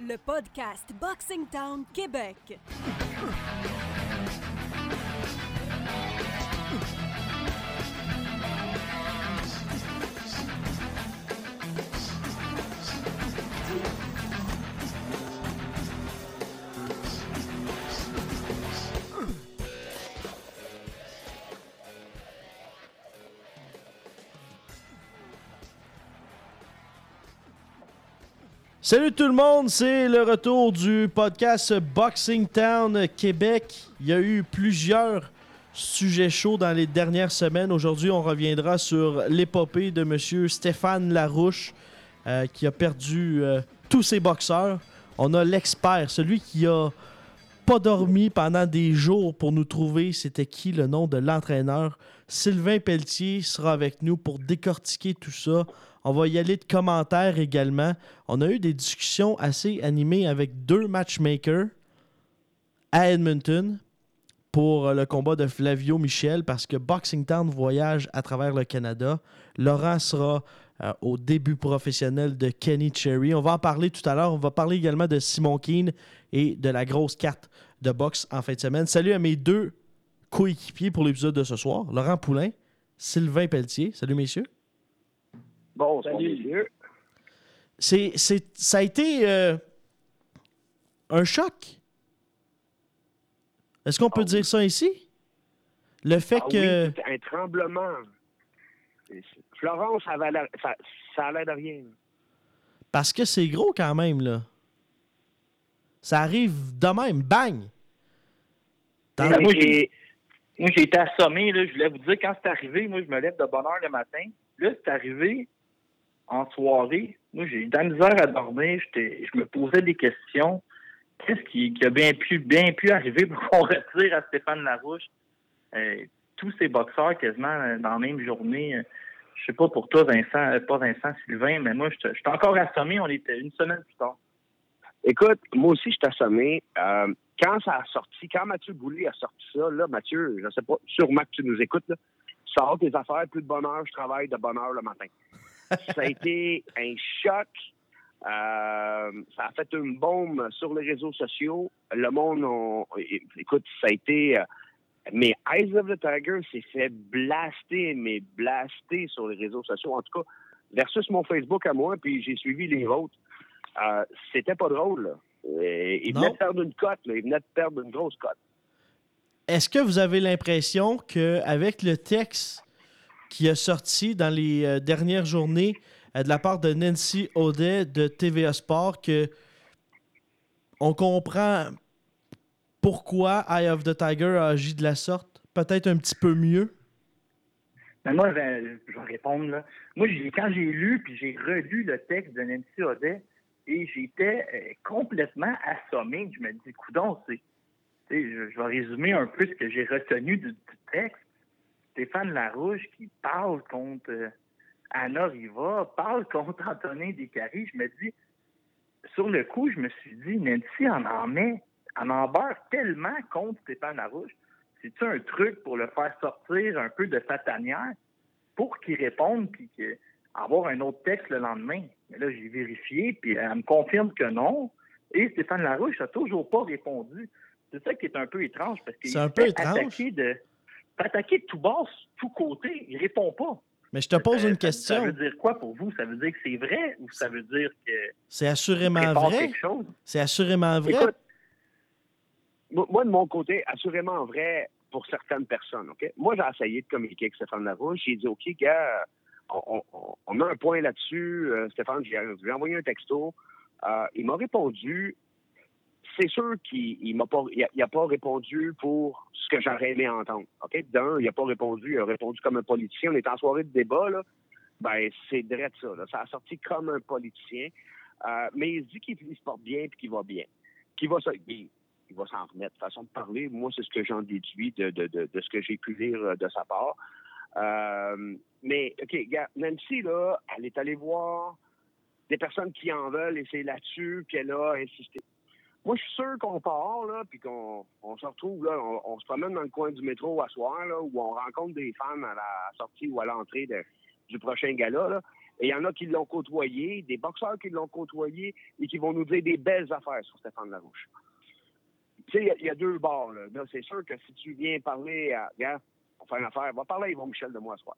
le podcast Boxing Town Québec. Salut tout le monde, c'est le retour du podcast Boxing Town Québec. Il y a eu plusieurs sujets chauds dans les dernières semaines. Aujourd'hui, on reviendra sur l'épopée de Monsieur Stéphane Larouche euh, qui a perdu euh, tous ses boxeurs. On a l'expert, celui qui a pas dormi pendant des jours pour nous trouver c'était qui le nom de l'entraîneur? Sylvain Pelletier sera avec nous pour décortiquer tout ça. On va y aller de commentaires également. On a eu des discussions assez animées avec deux matchmakers à Edmonton pour le combat de Flavio Michel parce que Boxing Town voyage à travers le Canada. Laurent sera euh, au début professionnel de Kenny Cherry. On va en parler tout à l'heure. On va parler également de Simon Keane et de la grosse carte de boxe en fin de semaine. Salut à mes deux coéquipiers pour l'épisode de ce soir, Laurent Poulain, Sylvain Pelletier. Salut messieurs. Bon, salut. C'est, c'est, ça a été euh, un choc. Est-ce qu'on peut Ah dire oui. ça ici? Le fait Ah que. oui, un tremblement. Florence, ça, avait ça, ça a l'air de rien. Parce que c'est gros quand même, là. Ça arrive de même, bang! Dans- Ben, moi, j'ai moi, j'ai été assommé. Là. Je voulais vous dire, quand c'est arrivé, moi, je me lève de bonne heure le matin. Là, c'est arrivé en soirée. Moi, j'ai eu de la misère à dormir. Je me posais des questions. Qu'est-ce qui, a bien pu, bien pu arriver pour qu'on retire à Stéphane Larouche? Euh, tous ces boxeurs quasiment euh, dans la même journée? Euh, Je sais pas pour toi, Vincent, pas Vincent, Sylvain, mais moi, j'étais j'étais encore assommé. On était une semaine plus tard. Écoute, moi aussi, je suis assommé. Quand ça a sorti, quand Mathieu Boulay a sorti ça, là, Mathieu, je sais pas, sûrement que tu nous écoutes, là, sors tes affaires, plus de bonne heure, je travaille de bonne heure le matin. Ça a été un choc. Euh, ça a fait une bombe sur les réseaux sociaux. Le monde, on- écoute, ça a été. euh, mais Eyes of the Tiger s'est fait blaster, mais blaster sur les réseaux sociaux. En tout cas, versus mon Facebook à moi, puis j'ai suivi les vôtres. Euh, C'était pas drôle. Là. Il venait de perdre une cote. Il venait de perdre une grosse cote. Est-ce que vous avez l'impression qu'avec le texte qui a sorti dans les euh, dernières journées euh, de la part de Nancy Audet de TVA Sport, que on comprend pourquoi Eye of the Tiger a agi de la sorte? Peut-être un petit peu mieux? Mais moi, ben, je vais répondre. Là. Moi, quand j'ai lu puis j'ai relu le texte de Nancy Audet, et j'étais euh, complètement assommé. Je me dis, coudon, c'est. Je, vais résumer un peu ce que j'ai retenu du texte. Stéphane Larouche qui parle contre euh, Anna Riva, parle contre Antonin Descaries. Je me dis, sur le coup, je me suis dit, Nancy en en met, en en beurre tellement contre Stéphane Larouche. C'est-tu un truc pour le faire sortir un peu de sa tanière pour qu'il réponde puis avoir un autre texte le lendemain? Mais là, j'ai vérifié, puis elle me confirme que non. Et Stéphane Larouche n'a toujours pas répondu. C'est ça qui est un peu étrange parce qu'il étrange. attaquer de, attaquer de tout bas, tout côté. Il répond pas. Mais je te pose Euh, une question. Ça veut dire quoi pour vous? Ça veut dire que c'est vrai ou ça veut dire que C'est assurément vrai? C'est assurément vrai? Écoute, moi, de mon côté, assurément vrai pour certaines personnes. OK? Moi, j'ai essayé de communiquer avec Stéphane Larouche. J'ai dit, OK, gars, on, on- on a un point là-dessus. Euh, Stéphane, j'ai envoyé un texto. Euh, il m'a répondu. C'est sûr qu'il il m'a pas, il a, pas répondu pour ce que j'aurais aimé entendre. OK? D'un, il a pas répondu. Il a répondu comme un politicien. On est en soirée de débat, là. Ben, c'est direct ça. Ça a sorti comme un politicien. Euh, mais il dit qu'il il se porte bien et qu'il va bien. Qu'il va, il, il va s'en remettre. Façon de parler, moi, c'est ce que j'en déduis de, de, de, ce que j'ai pu lire euh, de sa part. Euh, mais, OK, Nancy, là, elle est allée voir des personnes qui en veulent et c'est là-dessus qu'elle a insisté. Moi, je suis sûr qu'on part, là, puis qu'on on se retrouve, là, on, on se promène dans le coin du métro à soir, là, où on rencontre des fans à la sortie ou à l'entrée de- du prochain gala, là. Et il y en a qui l'ont côtoyé, des boxeurs qui l'ont côtoyé et qui vont nous dire des belles affaires sur Stéphane Larouche. Tu sais, il y, a deux bords. Là. c'est sûr que si tu viens parler à. Regarde, on fait une affaire, va parler à Yvon Michel de moi ce soir.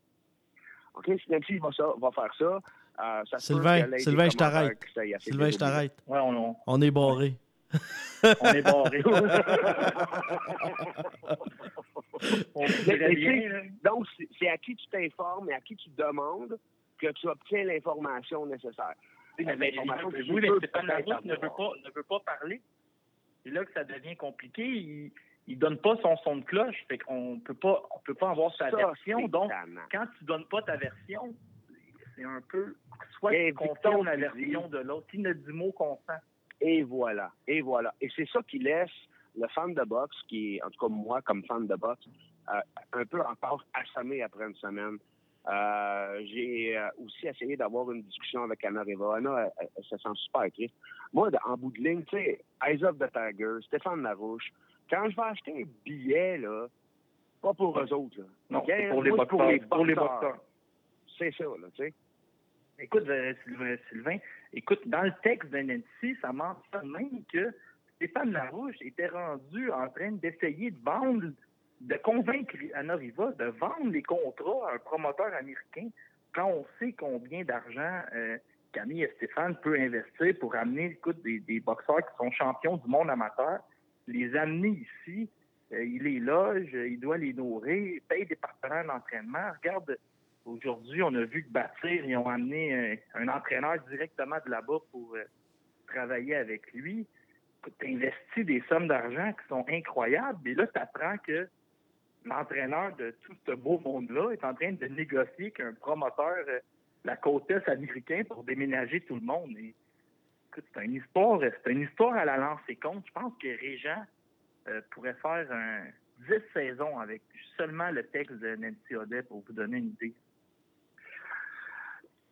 OK? Si Nancy va, ça, va faire ça, euh, ça Sylvain, Sylvain, je t'arrête. Sylvain, je t'arrête. Ouais, on, on... est barré. on est barré. donc, c'est à qui tu t'informes et à qui tu demandes que tu obtiens l'information nécessaire. Oui, mais, oui, mais Stéphane ne veut, pas, ne veut pas parler. C'est là que ça devient compliqué. Il il donne pas son son de cloche. Fait qu'on peut pas on peut pas avoir sa version. Donc, quand tu donnes pas ta version, c'est un peu soit tu confirmes la version de l'autre. Il ne dit mot consent. Et voilà. Et voilà. Et c'est ça qui laisse le fan de boxe, qui est, en tout cas moi, comme fan de boxe, euh, un peu encore assommé après une semaine. Euh, j'ai euh, aussi essayé d'avoir une discussion avec Anna Reva. Anna, elle, se sent super triste. Moi, en bout de ligne, tu sais, Eyes of the Tiger, Stéphane Larouche, quand je vais acheter un billet, là, pas pour eux autres, là. Non, pour, les boxeurs, pour, les boxeurs. C'est ça, là, tu sais. Écoute, Sylvain, écoute, dans le texte de Nancy, ça mentionne même que Stéphane Larouche était rendu en train d'essayer de vendre de convaincre Anna Riva de vendre les contrats à un promoteur américain quand on sait combien d'argent euh, Camille et Stéphane peut investir pour amener écoute, des, des, boxeurs qui sont champions du monde amateur, les amener ici, euh, il les loge, il doit les nourrir, il paye des partenaires d'entraînement. Regarde, aujourd'hui, on a vu que Bâtir, ils ont amené un, entraîneur directement de là-bas pour euh, travailler avec lui. Tu investis des sommes d'argent qui sont incroyables, et là, tu apprends que l'entraîneur de tout ce beau monde-là est en train de négocier avec un promoteur euh, la côte est américain pour déménager tout le monde. c'est une histoire, c'est une histoire à la lancer compte. Je pense que Régent euh, pourrait faire un 10 saisons avec seulement le texte de Nancy Audet pour vous donner une idée.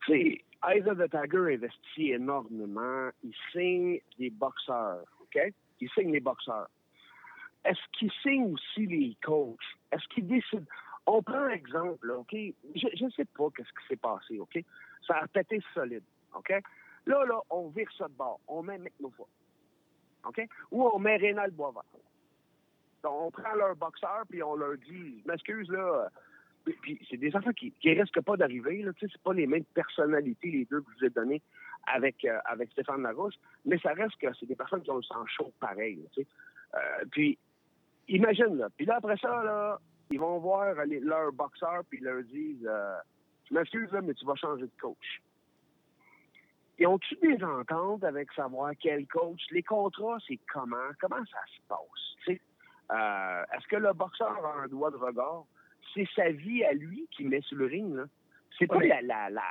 C'est Eyes of the Tiger investit énormément. Il signe des boxeurs, OK? Il signe des boxeurs est-ce qu'il signe aussi les coachs? Est-ce qu'il décide? On prend un exemple, OK? Je ne sais pas qu'est-ce qui s'est passé, OK? Ça a pété solide, OK? Là, là, on vire ça de bord. On met fois, OK? Ou on met Rénal Boisvert. Donc, on prend leur boxeur, puis on leur dit, m'excuse, là, puis, c'est des enfants qui, qui risquent pas d'arriver, sais, c'est pas les mêmes personnalités, les deux que je vous ai données avec, euh, avec Stéphane Larousse, mais ça reste que c'est des personnes qui ont le sang chaud pareil. Euh, puis, imagine, là. Puis là, après ça, là, ils vont voir leur boxeur, puis ils leur disent euh, Je m'excuse, mais tu vas changer de coach. Ils ont-tu des ententes avec savoir quel coach? Les contrats, c'est comment? Comment ça se passe? Euh, Est-ce que le boxeur a un droit de regard? C'est sa vie à lui qui met sur le ring, là. C'est pas la, la, la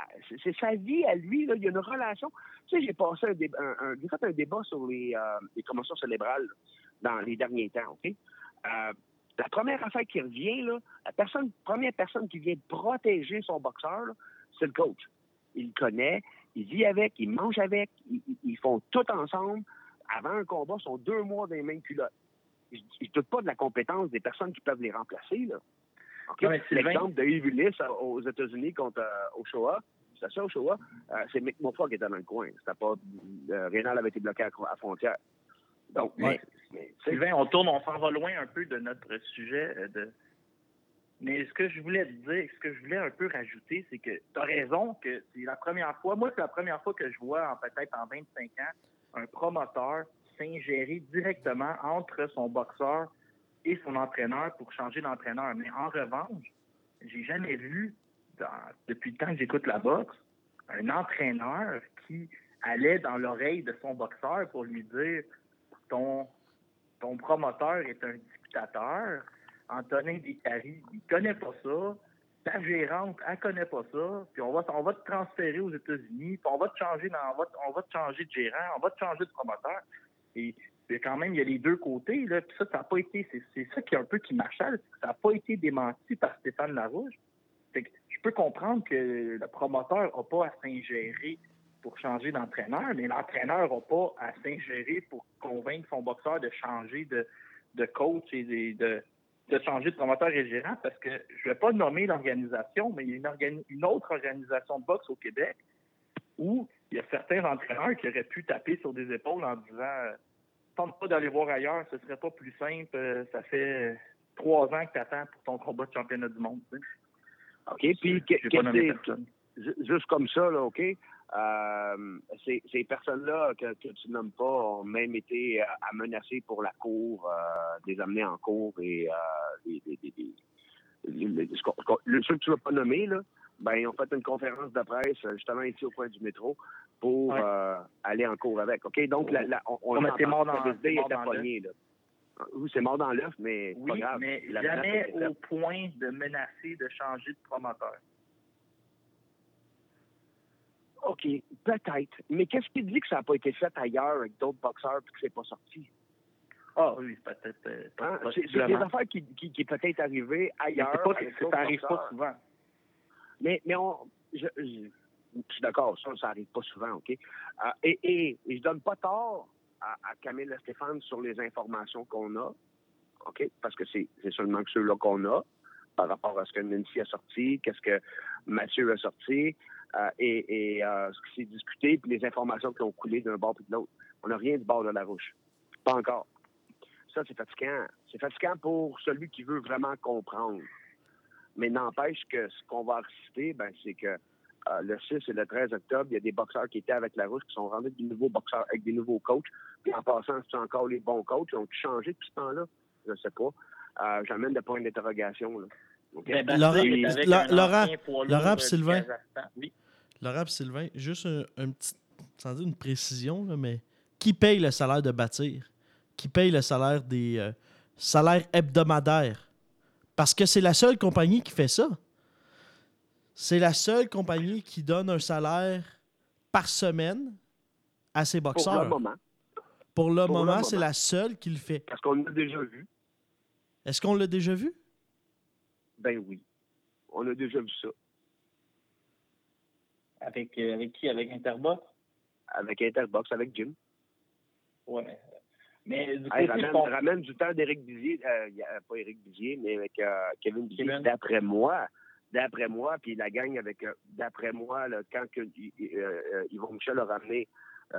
c'est sa vie à lui, là. Il y a une relation. Tu sais, j'ai passé un, débat, un, un, un débat sur les, euh, les commotions cérébrales dans les derniers temps, OK? Euh, la première affaire qui revient, là, la personne, première personne qui vient protéger son boxeur, c'est le coach. Il le connaît, il vit avec, il mange avec, ils, font tout ensemble. Avant un combat, ils sont deux mois dans les mêmes culottes. Je ne doute pas de la compétence des personnes qui peuvent les remplacer. L'exemple de Yves aux États-Unis contre euh, Oshawa, c'est ça, Oshawa, euh, c'est Mick Moffat qui était dans le coin. C'était pas. Euh, Rénal avait été bloqué à, à frontière. Donc, Sylvain, on tourne, on s'en va loin un peu de notre sujet. Euh, de... Mais ce que je voulais te dire, ce que je voulais un peu rajouter, c'est que tu as raison que c'est la première fois, moi, c'est la première fois que je vois, peut-être en 25 ans, un promoteur s'ingérer directement entre son boxeur son entraîneur pour changer d'entraîneur. Mais en revanche, j'ai jamais vu, depuis le temps que j'écoute la boxe, un entraîneur qui allait dans l'oreille de son boxeur pour lui dire ton, ton promoteur est un dictateur, Antonin Descaries, il connaît pas ça, ta gérante, elle connaît pas ça, puis on va, on va te transférer aux États-Unis, puis on va te changer dans, on va te changer de gérant, on va te changer de promoteur. Et quand même, il y a les deux côtés, là, ça, ça n'a pas été, c'est ça qui est un peu qui m'achale, ça n'a pas été démenti par Stéphane Larouche. que je peux comprendre que le promoteur n'a pas à s'ingérer pour changer d'entraîneur, mais l'entraîneur n'a pas à s'ingérer pour convaincre son boxeur de changer de, coach et de, de changer de promoteur et gérant parce que je ne vais pas nommer l'organisation, mais il y a une, une, autre organisation de boxe au Québec où il y a certains entraîneurs qui auraient pu taper sur des épaules en disant tente pas d'aller voir ailleurs, ce serait pas plus simple, euh, ça fait trois ans que tu attends pour ton combat de championnat du monde. OK, puis juste comme ça, là, OK? Euh, ces, ces personnes-là que, que, tu nommes pas ont même été à menacer pour la cour, euh, des amener en cour et euh, ceux que tu vas pas nommer, là, ben, ils ont fait une conférence de presse justement ici au coin du métro pour euh, aller en cours avec. OK? Donc, la, la, on, on est mort dans, est pogné, là. Oui, c'est mort dans l'œuf, mais oui, pas grave. mais jamais au point de menacer de changer de promoteur. OK, peut-être. Mais qu'est-ce qui dit que ça n'a pas été fait ailleurs avec d'autres boxeurs et que c'est pas sorti? Ah oui, peut-être. Euh, hein? C'est des affaires qui, qui, qui peut-être arrivées ailleurs. Pas, ça n'arrive pas souvent. Mais, mais on, je, je, suis d'accord, ça, ça n'arrive pas souvent, OK? Euh, et, et, et, je donne pas tort à, Camille et Stéphane sur les informations qu'on a, OK? Parce que c'est seulement que ceux-là qu'on a par rapport à ce que Nancy a sorti, qu'est-ce que Mathieu a sorti, euh, et, et euh, ce qui s'est discuté, puis les informations qui ont coulé d'un bord puis de l'autre. On n'a rien du bord de la rouge. Pas encore. Ça, c'est fatigant. C'est fatigant pour celui qui veut vraiment comprendre. Mais n'empêche que ce qu'on va reciter, ben, c'est que euh, le 6 et le 13 octobre, il y a des boxeurs qui étaient avec la rouge qui sont rendus des nouveaux boxeurs avec des nouveaux coachs. Puis en passant, c'est encore les bons coachs. Ils ont changé depuis ce temps-là? Je ne sais pas. Euh, J'amène des points d'interrogation. Okay. Ben, Laurent, Laurent, Laurent Sylvain. Oui. Laurent Sylvain, juste un, un, petit, sans dire une précision, là, mais qui paye le salaire de bâtir? Qui paye le salaire des euh, salaires hebdomadaires? Parce que c'est la seule compagnie qui fait ça. C'est la seule compagnie qui donne un salaire par semaine à ses boxeurs. Pour le moment. Pour le Pour moment, c'est la seule qui le fait. Parce qu'on l'a déjà vu. Est-ce qu'on l'a déjà vu? Ben oui. On a déjà vu ça. Avec, euh, avec qui? Avec Interbox? Avec Interbox, avec Jim. Ouais. Mais du hey, ramène, ramène, du temps d'Éric Bizier, euh, pas Éric Bizier, mais avec euh, Kevin Bizier, d'après moi. D'après moi, puis la gang avec, euh, d'après moi, là, quand que, euh, Yvon Michel a ramené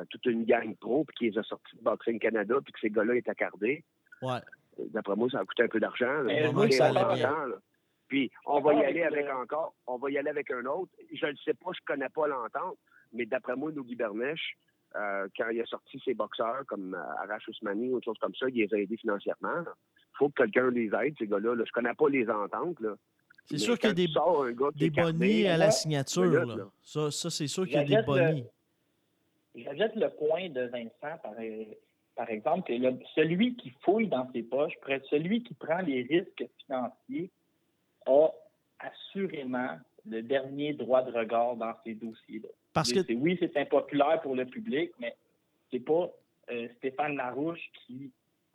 toute une gang pro, puis qu'ils ont sorti de Boxing Canada, puis que ces gars-là étaient accardés. Ouais. D'après moi, ça a coûté un peu d'argent. ça Puis on va y aller avec encore, on va y aller avec un autre. Je ne sais pas, je connais pas l'entente, mais d'après moi, nos Bernèche, euh, quand il a sorti ses boxeurs comme euh, Arash Ousmani ou autre chose comme ça, il les a aidés financièrement. Il faut que quelqu'un les aide, ces gars-là. Là. Je connais pas les ententes. C'est sûr qu'il y a des, des bonnies à la signature. Là. Ça, ça c'est sûr qu'il y a des bonnies. J'ajoute le point de Vincent, par, par exemple, que le, celui qui fouille dans ses poches, celui qui prend les risques financiers, a assurément le dernier droit de regard dans ces dossiers-là. Parce que... Oui, c'est impopulaire pour le public, mais c'est pas euh, Stéphane Larouche qui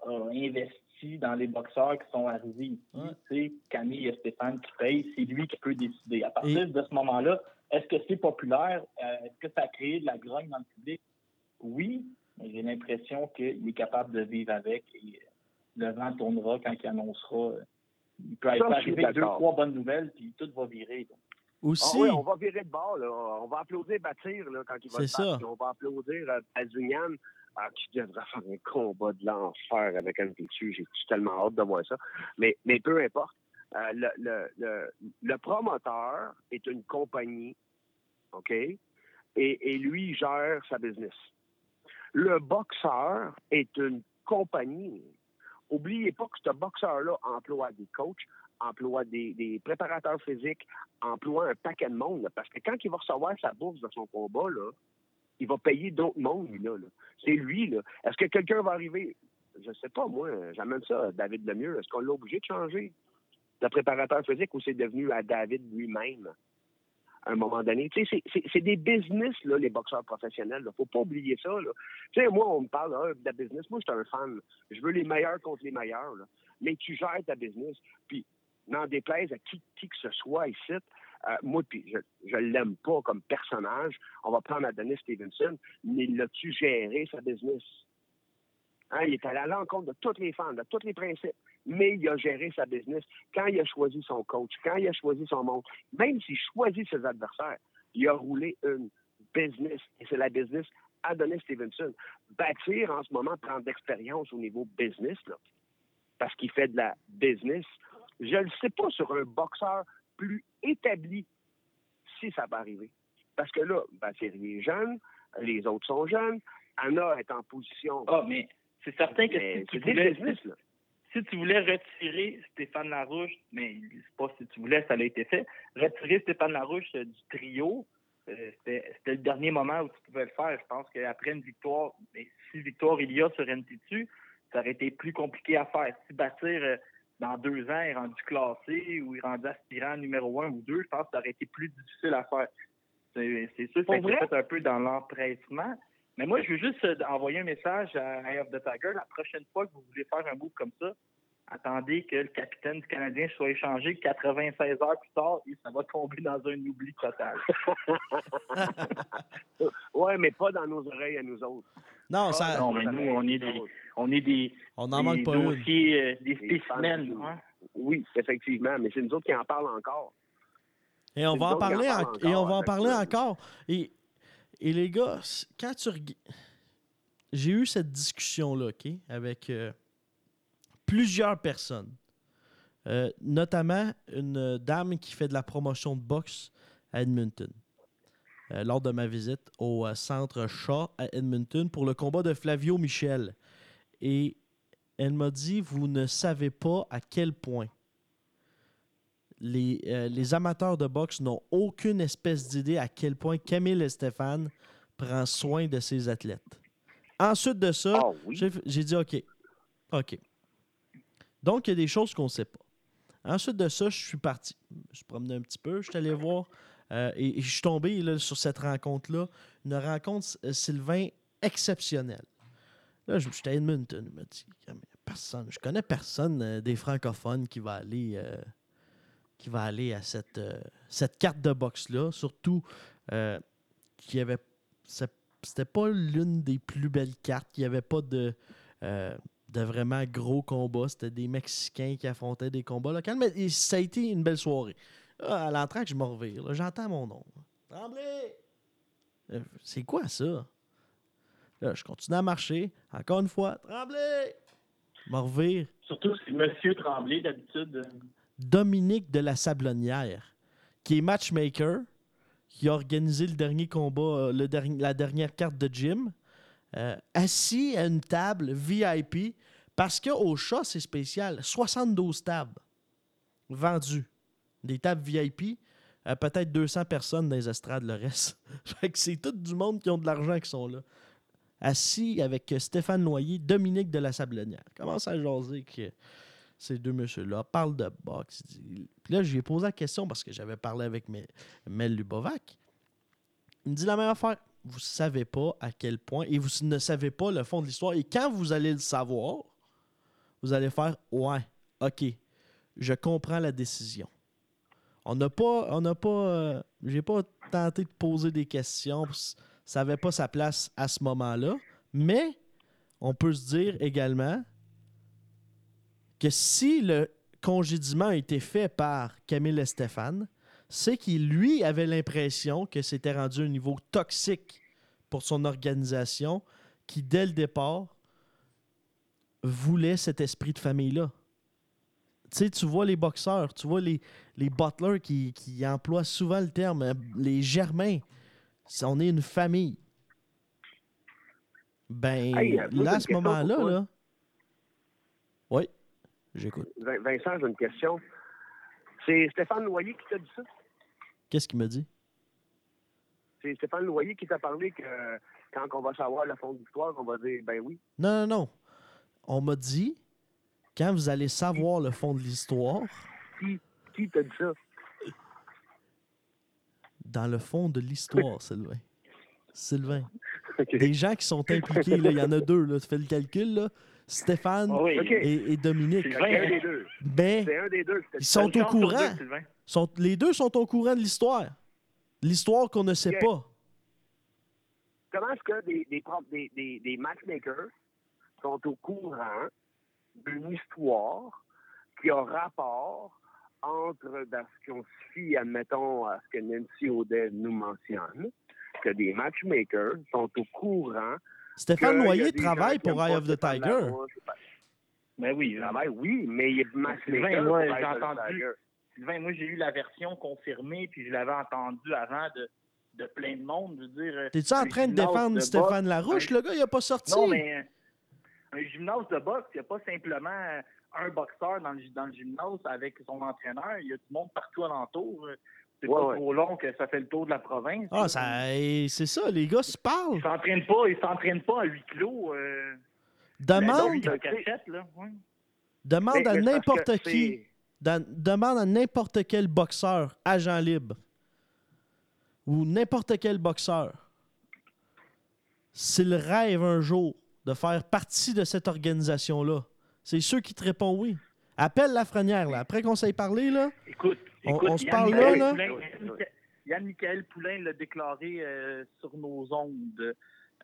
a investi dans les boxeurs qui sont arrivés ici. C'est Camille et Stéphane qui payent. C'est lui qui peut décider. À partir de ce moment-là, est-ce que c'est populaire? Euh, est-ce que ça a créé de la grogne dans le public? Oui, mais j'ai l'impression qu'il est capable de vivre avec et le vent tournera quand il annoncera. Il peut, arriver deux, trois bonnes nouvelles, puis tout va virer. Aussi. Ah oui, on va virer de bord. Là. On va applaudir Bâtir là, quand il va se battre. On va applaudir euh, Azunian euh, qui devrait faire un combat de l'enfer avec un dessus. J'ai tellement hâte de voir ça. Mais, mais peu importe. Euh, le, le, le, le, promoteur est une compagnie, OK? Et, et lui, il gère sa business. Le boxeur est une compagnie. Oubliez pas que ce boxeur-là emploie des coachs, emploie des, préparateurs physiques, emploie un paquet de monde. parce que quand il va recevoir sa bourse de son combat, là, il va payer d'autres mondes, là. C'est lui, là. Est-ce que quelqu'un va arriver? Je sais pas, moi. J'amène ça à David Lemieux. Est-ce qu'on l'a obligé de changer de préparateur physique ou c'est devenu à David lui-même? à un moment donné? C'est des business, là, les boxeurs professionnels. Faut pas oublier ça. Là. Tu sais, moi, on me parle ah, de business. Moi, je suis un fan. Je veux les meilleurs contre les meilleurs. Là. Mais tu gères ta business. Puis n'en déplaise à qui, que ce soit ici, euh, moi, je ne l'aime pas comme personnage. On va prendre Adonis Stevenson, mais l'as-tu géré sa business? Hein, il est allé à l'encontre de toutes les fans, de tous les principes. mais il a géré sa business. Quand il a choisi son coach, quand il a choisi son monde, même s'il choisit ses adversaires, il a roulé une business. Et c'est la business Adonis Stevenson. Bâtir en ce moment, prendre d'expérience au niveau business, là, parce qu'il fait de la business, je ne sais pas sur un boxeur plus établi si ça va arriver. Parce que là, Thierry est jeune, les autres sont jeunes, Anna est en position. Ah, mais c'est certain que si tu, voulais, business, si tu voulais retirer Stéphane Larouche, mais c'est pas si tu voulais, ça a été fait, retirer Stéphane Larouche euh, du trio, euh, c'était le dernier moment où tu pouvais le faire. Je pense qu'après une victoire, mais si victoire il y a sur NTT, ça aurait été plus compliqué à faire. Si Bâtir, euh, dans deux ans, est rendu classé ou est rendu aspirant numéro un ou deux, je pense que ça aurait été plus difficile à faire. C'est c'est sûr que vrai? fait un peu dans l'empressement. Mais moi, je veux juste euh, envoyer un message à Eye of the Tiger. La prochaine fois que vous voulez faire un move comme ça, attendez que le capitaine du Canadien soit échangé 96 heures plus tard et ça va tomber dans un oubli total. Ouais, mais pas dans nos oreilles à nous autres. Non, ça, non, mais nous, on est des, on est des, on des manque pas une. dossiers, euh, des spécimens. hein. Oui, effectivement, mais c'est nous autres qui en parlent encore. Et on va en parler, en en- parlent et on encore va en parler encore. Et, et les gars, quand tu J'ai eu cette discussion-là, OK, avec euh, plusieurs personnes. Euh, notamment une dame qui fait de la promotion de boxe à Edmonton. euh, lors de ma visite au euh, centre Shaw à Edmonton pour le combat de Flavio Michel. Et elle m'a dit Vous ne savez pas à quel point les, les amateurs de boxe n'ont aucune espèce d'idée à quel point Camille Stéphane prend soin de ses athlètes. Ensuite de ça, Ah oui. j'ai dit OK. OK. Donc, il y a des choses qu'on ne sait pas. Ensuite de ça, je suis parti. Je me suis promené un petit peu. Je suis allé voir. euh, et, je suis tombé sur cette rencontre-là. Une rencontre, euh, Sylvain, exceptionnelle. Là, je j'étais à Edmonton. Dit Comme, personne. Je connais personne euh, des francophones qui va aller. à cette, cette carte de boxe-là. Surtout qu'il y avait. C'était pas l'une des plus belles cartes. Il n'y avait pas de, de vraiment gros combats. C'était des Mexicains qui affrontaient des combats locaux. Mais ça a été une belle soirée. Là, à l'entrée, je me revire. J'entends mon nom. Tremblay! Euh, C'est quoi ça? Là, je continue à marcher. Encore une fois. Tremblay! Je me revire. Surtout c'est Monsieur Tremblay d'habitude. Dominique de la Sablonnière, qui est matchmaker, qui a organisé le dernier combat, euh, le derni- la dernière carte de gym, euh, assis à une table VIP, parce qu'au chat, c'est spécial. 72 tables vendues. Des tables VIP, peut-être 200 personnes dans les estrades, le reste. C'est tout du monde qui ont de l'argent qui sont là. Assis avec Stéphane Noyer, Dominique de la Sablonnière. Commence à jaser que ces deux messieurs-là parlent de boxe. Puis là, je lui ai posé la question parce que j'avais parlé avec Mel Lubovac. Il me dit la même affaire. Vous savez pas à quel point, et vous ne savez pas le fond de l'histoire. Et quand vous allez le savoir, vous allez faire Ouais, OK, je comprends la décision. On n'a pas. On n'a pas. euh, J'ai pas tenté de poser des questions. Ça n'avait pas sa place à ce moment-là. Mais on peut se dire également que si le congédiement a été fait par Camille Stéphane, c'est qu'il, lui, avait l'impression que c'était rendu un niveau toxique pour son organisation, qui, dès le départ, voulait cet esprit de famille-là. Tu sais, tu vois les boxeurs, tu vois les, les butlers qui, qui emploient souvent le terme, euh, les germains, on est une famille. Ben, Hey, euh, là, à ce moment-là, toi. là... Oui, j'écoute. Vin- Vincent, j'ai une question. C'est Stéphane Loyer qui t'a dit ça? Qu'est-ce qu'il me dit? C'est Stéphane Loyer qui t'a parlé que quand on va savoir le fond de l'histoire, on va dire ben oui. Non, non, non. On m'a dit, quand vous allez savoir le fond de l'histoire, Qui, qui t'a dit ça? dans le fond de l'histoire, Sylvain. Sylvain. Des gens qui sont impliqués, là, il y en a deux, là, tu fais le calcul, là. Stéphane Ah oui. Et, et Dominique. C'est C'est un des deux. Ben, C'est un des deux. ils sont au courant. deux. Sont, les deux sont au courant de l'histoire. L'histoire qu'on ne sait pas. Comment est-ce que des, des, des, des, des matchmakers sont au courant d'une histoire qu'il y a rapport entre, dans ce qu'on se fie, admettons, à ce que Nancy Audet nous mentionne, que des matchmakers sont au courant. Stéphane Noyer travaille qui pour Eye of the Tiger. Mais oui, Il travaille, oui, mais il est matchmaker. Moi, pour j'ai Eye of the entendu. Sylvain, moi, j'ai eu la version confirmée, puis je l'avais entendue avant de, de plein de monde. Je veux dire, euh, T'es-tu en train de défendre de Stéphane boxe, Larouche? un- Le gars, il a pas sorti? Non, mais euh, un gymnase de boxe, il n'y a pas simplement un boxeur dans le, dans le gymnase avec son entraîneur. Il y a du monde partout alentour. C'est Ouais, pas ouais. trop long que ça fait le tour de la province. Ah, ça, c'est ça, les gars se parlent. Ils s'entraînent pas, ils s'entraînent pas à huis clos. Euh, Demande, Ben, en cachette, là. ouais. demande Mais- à n'importe qui. Dans- demande à n'importe quel boxeur, agent libre, ou n'importe quel boxeur, s'il rêve un jour de faire partie de cette organisation-là, c'est ceux qui te répondent oui. Appelle Lafrenière, là. Après qu'on s'est parlé, là. Écoute, On- écoute, on se parle là, là? Poulain- Yann Micha- Yann Michael Poulain l'a déclaré euh, sur nos ondes.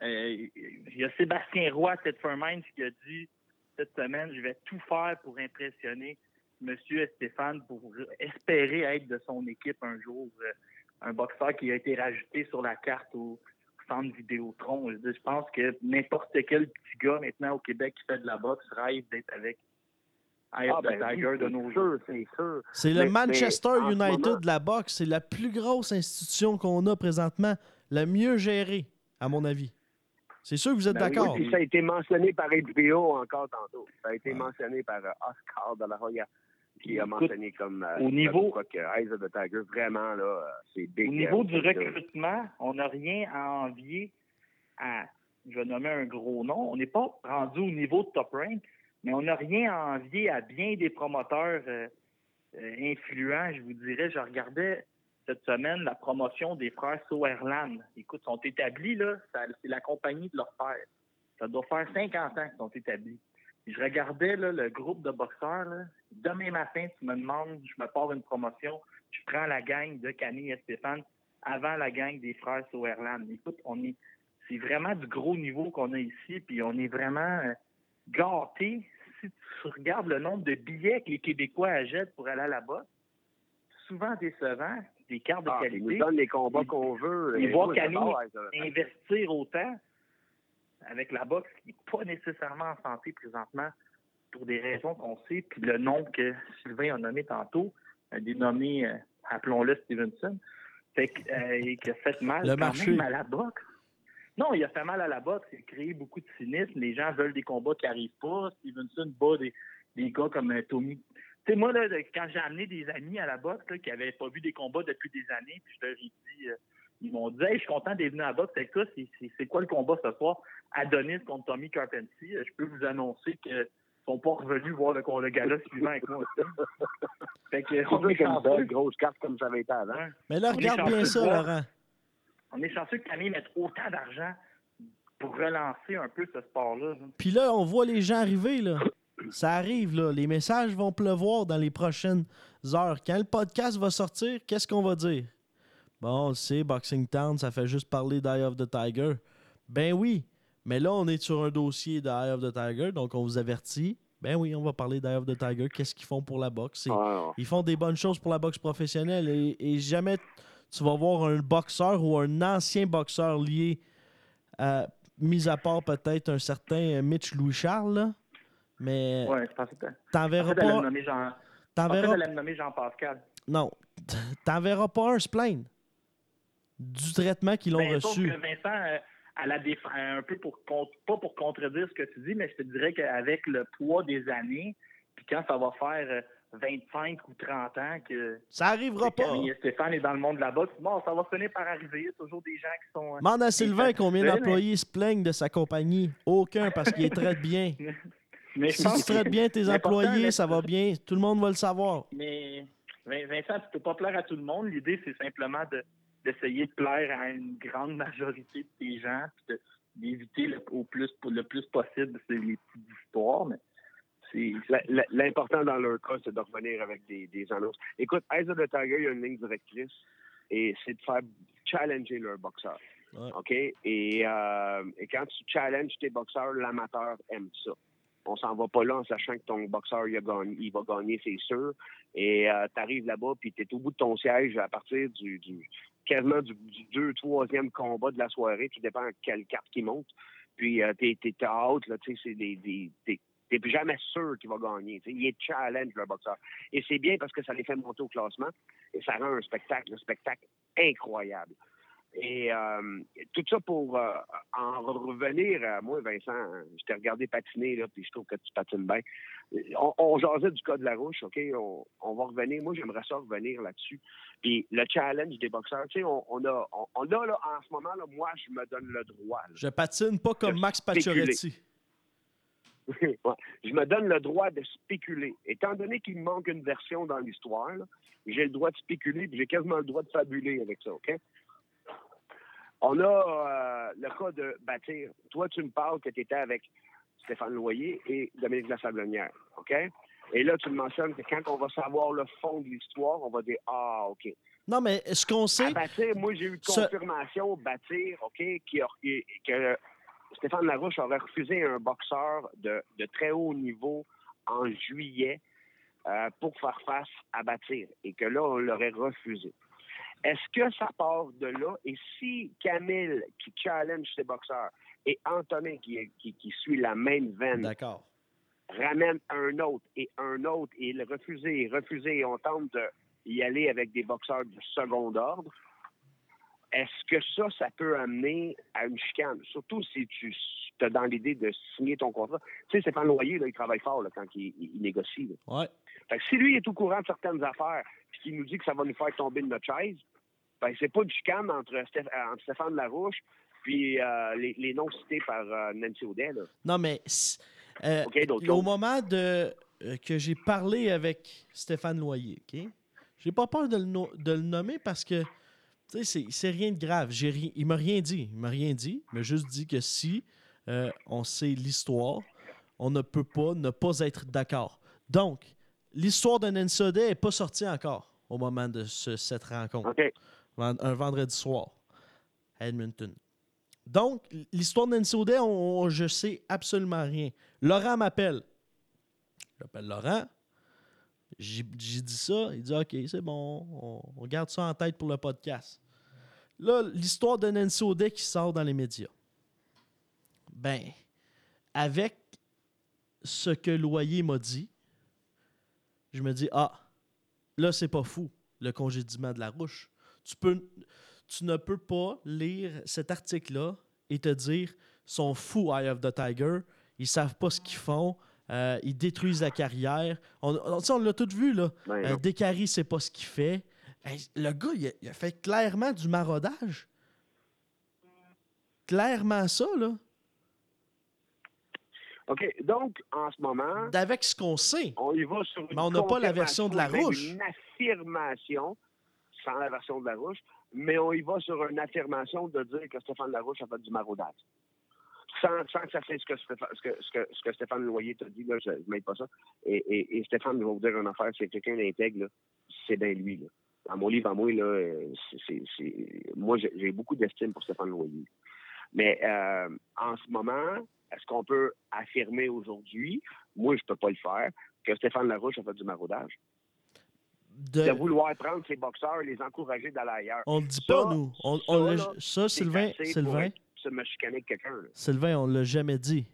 Euh, Il y a Sébastien Roy, cette Minds, qui a dit cette semaine, je vais tout faire pour impressionner M. Stéphane pour espérer être de son équipe un jour. euh, un boxeur qui a été rajouté sur la carte au centre Vidéotron. Je, pense que n'importe quel petit gars maintenant au Québec qui fait de la boxe rêve d'être avec Eye Ah, of the ben Tiger de c'est nos jours. sûr, c'est sûr. C'est le Manchester United moment- de la boxe. C'est la plus grosse institution qu'on a présentement, la mieux gérée, à mon avis. C'est sûr que vous êtes Ben d'accord. Ça a été mentionné par HBO encore tantôt. Ça a été mentionné par euh, Oscar de la Hoya, qui a mentionné comme euh, au niveau- que Eyes of the Tiger, vraiment, là, euh, c'est big. Au niveau du recrutement, on n'a rien à envier à, je vais nommer un gros nom, on n'est pas rendu au niveau de top rank, mais on n'a rien à envier à bien des promoteurs euh, euh, influents. Je vous dirais, je regardais cette semaine la promotion des frères Sauerland. Écoute, ils sont établis, là, c'est la compagnie de leur père. Ça doit faire 50 ans qu'ils sont établis. Je regardais là, le groupe de boxeurs. là. Demain matin, tu me demandes, je me pars une promotion, je prends la gang de Camille et Stéphane avant la gang des frères Sauerland. Écoute, on est, c'est vraiment du gros niveau qu'on a ici, puis on est vraiment euh, gâtés. Si tu regardes le nombre de billets que les Québécois achètent pour aller à la boxe, souvent décevant, des cartes de Ah, ils nous qualité donnent les combats qu'on veut. ils Et voient Camille Tiger. investir autant avec la boxe qui n'est pas nécessairement en santé présentement pour des raisons qu'on sait, puis le nom que Sylvain a nommé tantôt, un dénommé, euh, appelons-le Stevenson, fait que, euh, qui a fait mal Le quand marché. même à la boxe. Non, il a fait mal à la boxe, il a créé beaucoup de cynisme, les gens veulent des combats qui n'arrivent pas, Stevenson bat des, des gars comme euh, Tommy. Tu sais, moi, là, quand j'ai amené des amis à la boxe là, qui n'avaient pas vu des combats depuis des années, puis je leur ai dit, euh, ils m'ont dit, hey, je suis content d'être venu à boxe avec toi, c'est- c'est c'est quoi le combat ce soir? Adonis contre Tommy Carpentier. Euh, Je peux vous annoncer que sont pas revenus voir le, le gala suivant avec moi fait que, On on est une belle grosse carte comme ça avait été avant. Mais là, regarde bien ça, voir. Laurent. On est chanceux que Camille mette autant d'argent pour relancer un peu ce sport-là. hein. Puis là, on voit les gens arriver, là. Ça arrive, là. Les messages vont pleuvoir dans les prochaines heures. Quand le podcast va sortir, qu'est-ce qu'on va dire? Bon, c'est Boxing Town, ça fait juste parler d'Eye of the Tiger. Ben oui, mais là, on est sur un dossier d'Eye of the Tiger, donc on vous avertit. Ben oui, on va parler d'Eye of the Tiger. Qu'est-ce qu'ils font pour la boxe? Ah, Ils font des bonnes choses pour la boxe professionnelle et, et jamais tu vas voir un boxeur ou un ancien boxeur lié, à, mis à part peut-être un certain Mitch Louis-Charles, là. mais Ouais, t'en verras me pas. T'en verras, me nommer Jean-Pascal. non, t'en verras pas un se plaindre du traitement qu'ils ont Ben, reçu. que Vincent, euh, à la déf- un peu pour pas pour contredire ce que tu dis, mais je te dirais qu'avec le poids des années, puis quand ça va faire euh, 25 ou 30 ans que, Ça arrivera pas. Camille Stéphane est dans le monde de la boxe, bon, ça va finir par arriver. Il y a toujours des gens qui sont. euh, Demande à Sylvain combien d'employés se plaignent de sa compagnie. Aucun, parce qu'il traite bien. Mais Si tu traites bien tes employés, ça va bien. Tout le monde va le savoir. Mais Vin- Vincent, tu peux pas plaire à tout le monde. L'idée, c'est simplement de- d'essayer de plaire à une grande majorité de tes gens, puis d'éviter le, au plus, le plus possible les petites histoires. Mais L'important dans leur cas, c'est de revenir avec des, des annonces. Écoute, Eyes of the Tiger, il y a une ligne directrice et c'est de faire challenger leur boxeur. Ouais. OK? Et, euh, et quand tu challenges tes boxeurs, l'amateur aime ça. on s'en va pas là en sachant que ton boxeur il, a gagné, il va gagner, c'est sûr. Et tu arrives là-bas, puis tu es au bout de ton siège à partir du, du quasiment du, du, deux, troisième combat de la soirée. Tout dépend quelle carte qui monte. Puis euh, t'es, t'es out, là, tu sais, t'es plus jamais sûr qu'il va gagner. il est challenge, le boxeur. Et c'est bien parce que ça les fait monter au classement et ça rend un spectacle, un spectacle incroyable. Et euh, tout ça pour euh, en revenir à moi, Vincent, je t'ai regardé patiner, là, puis je trouve que tu patines bien. On, on jasait du cas de la rouche, OK? On, va revenir. Moi, j'aimerais ça revenir là-dessus. Puis le challenge des boxeurs, tu sais, on, a, on, a là, en ce moment, là, moi, je me donne le droit. Je patine pas comme Max Pacioretty. Je me donne le droit de spéculer. Étant donné qu'il me manque une version dans l'histoire, j'ai le droit de spéculer, j'ai quasiment le droit de fabuler avec ça, OK? On a euh, le cas de bâtir. Toi, tu me parles que tu étais avec Stéphane Loyer et Dominique Lasablonnière, OK? Et là, tu me mentionnes que quand on va savoir le fond de l'histoire, on va dire Ah, OK. Non, mais ce qu'on sait. À bâtir, moi, j'ai eu confirmation, bâtir, OK, qui, que Stéphane Larouche aurait refusé un boxeur de, très haut niveau en juillet euh, pour faire face à bâtir et que là, on l'aurait refusé. Est-ce que ça part de là? Et si Camille, qui challenge ses boxeurs, et Antonin, qui, qui, suit la même veine, ramène un autre et un autre, et il refusé, refusé, et on tente d'y aller avec des boxeurs de second ordre, est-ce que ça, ça peut amener à une chicane? Surtout si tu as dans l'idée de signer ton contrat. Tu sais, Stéphane Loyer, là, il travaille fort quand il, négocie. Ouais. Fait que si lui est au courant de certaines affaires et qu'il nous dit que ça va nous faire tomber de notre chaise, ben c'est pas du chicane entre, Stéphane Larouche puis euh, les, noms cités par euh, Nancy Audet. Là. Non, mais euh, au moment de, que j'ai parlé avec Stéphane Loyer, OK? J'ai pas peur de le, de le nommer parce que tu sais, c'est rien de grave. Ri il m'a rien dit. Il m'a rien dit. Il m'a juste dit que si euh, on sait l'histoire, on ne peut pas ne pas être d'accord. Donc, l'histoire de Nancy n'est pas sortie encore au moment de cette rencontre. Un vendredi soir à Edmonton. Donc, l'histoire de Nancy on, je sais absolument rien. Laurent m'appelle. J'appelle Laurent. J'ai dit ça, il dit OK, c'est bon, on, garde ça en tête pour le podcast. Là, l'histoire de Nancy Audet qui sort dans les médias. Ben, avec ce que Loyer m'a dit, je me dis Ah, là, c'est pas fou, le congédiement de la rouche. Tu, peux, tu ne peux pas lire cet article-là et te dire sont fous, Eye of the Tiger, ils savent pas ce qu'ils font, euh, ils détruisent la carrière. On, on, l'a tout vu, là. Ben euh, c'est pas ce qu'il fait. le gars, il a, fait clairement du maraudage. Clairement ça, là. OK, donc, en ce moment... D'avec ce qu'on sait. On y va sur une Mais on n'a pas la version de la rouge. Une affirmation, sans la version de la rouge, mais on y va sur une affirmation de dire que Stéphane Larouche a fait du maraudage sans, que ça fait ce que, ce que, Stéphane Loyer t'a dit, là, je ne mets pas ça. Et, Stéphane, je vais vous dire une affaire, c'est quelqu'un d'intègre, c'est bien lui. Là. Dans mon livre à moi, là, c'est, moi, j'ai beaucoup d'estime pour Stéphane Loyer. Mais euh, en ce moment, est-ce qu'on peut affirmer aujourd'hui, moi, je ne peux pas le faire, que Stéphane Larouche a fait du maraudage? De... vouloir prendre ses boxeurs et les encourager d'aller ailleurs. On ne dit pas, nous. On, ça, Sylvain, Sylvain, me chicaner quelqu'un. Sylvain, on ne l'a jamais dit.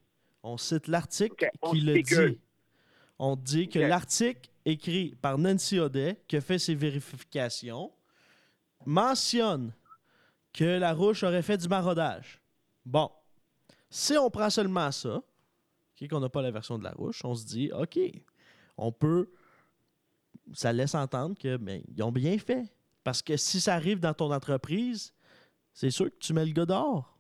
On cite l'article qui le dit. On dit que l'article écrit par Nancy Audet, qui a fait ses vérifications, mentionne que la rouche aurait fait du maraudage. Bon, si on prend seulement ça, qu'on n'a pas la version de la rouche, on se dit, OK, on peut. Ça laisse entendre que ben, ils ont bien fait. Parce que si ça arrive dans ton entreprise, c'est sûr que tu mets le gars dehors.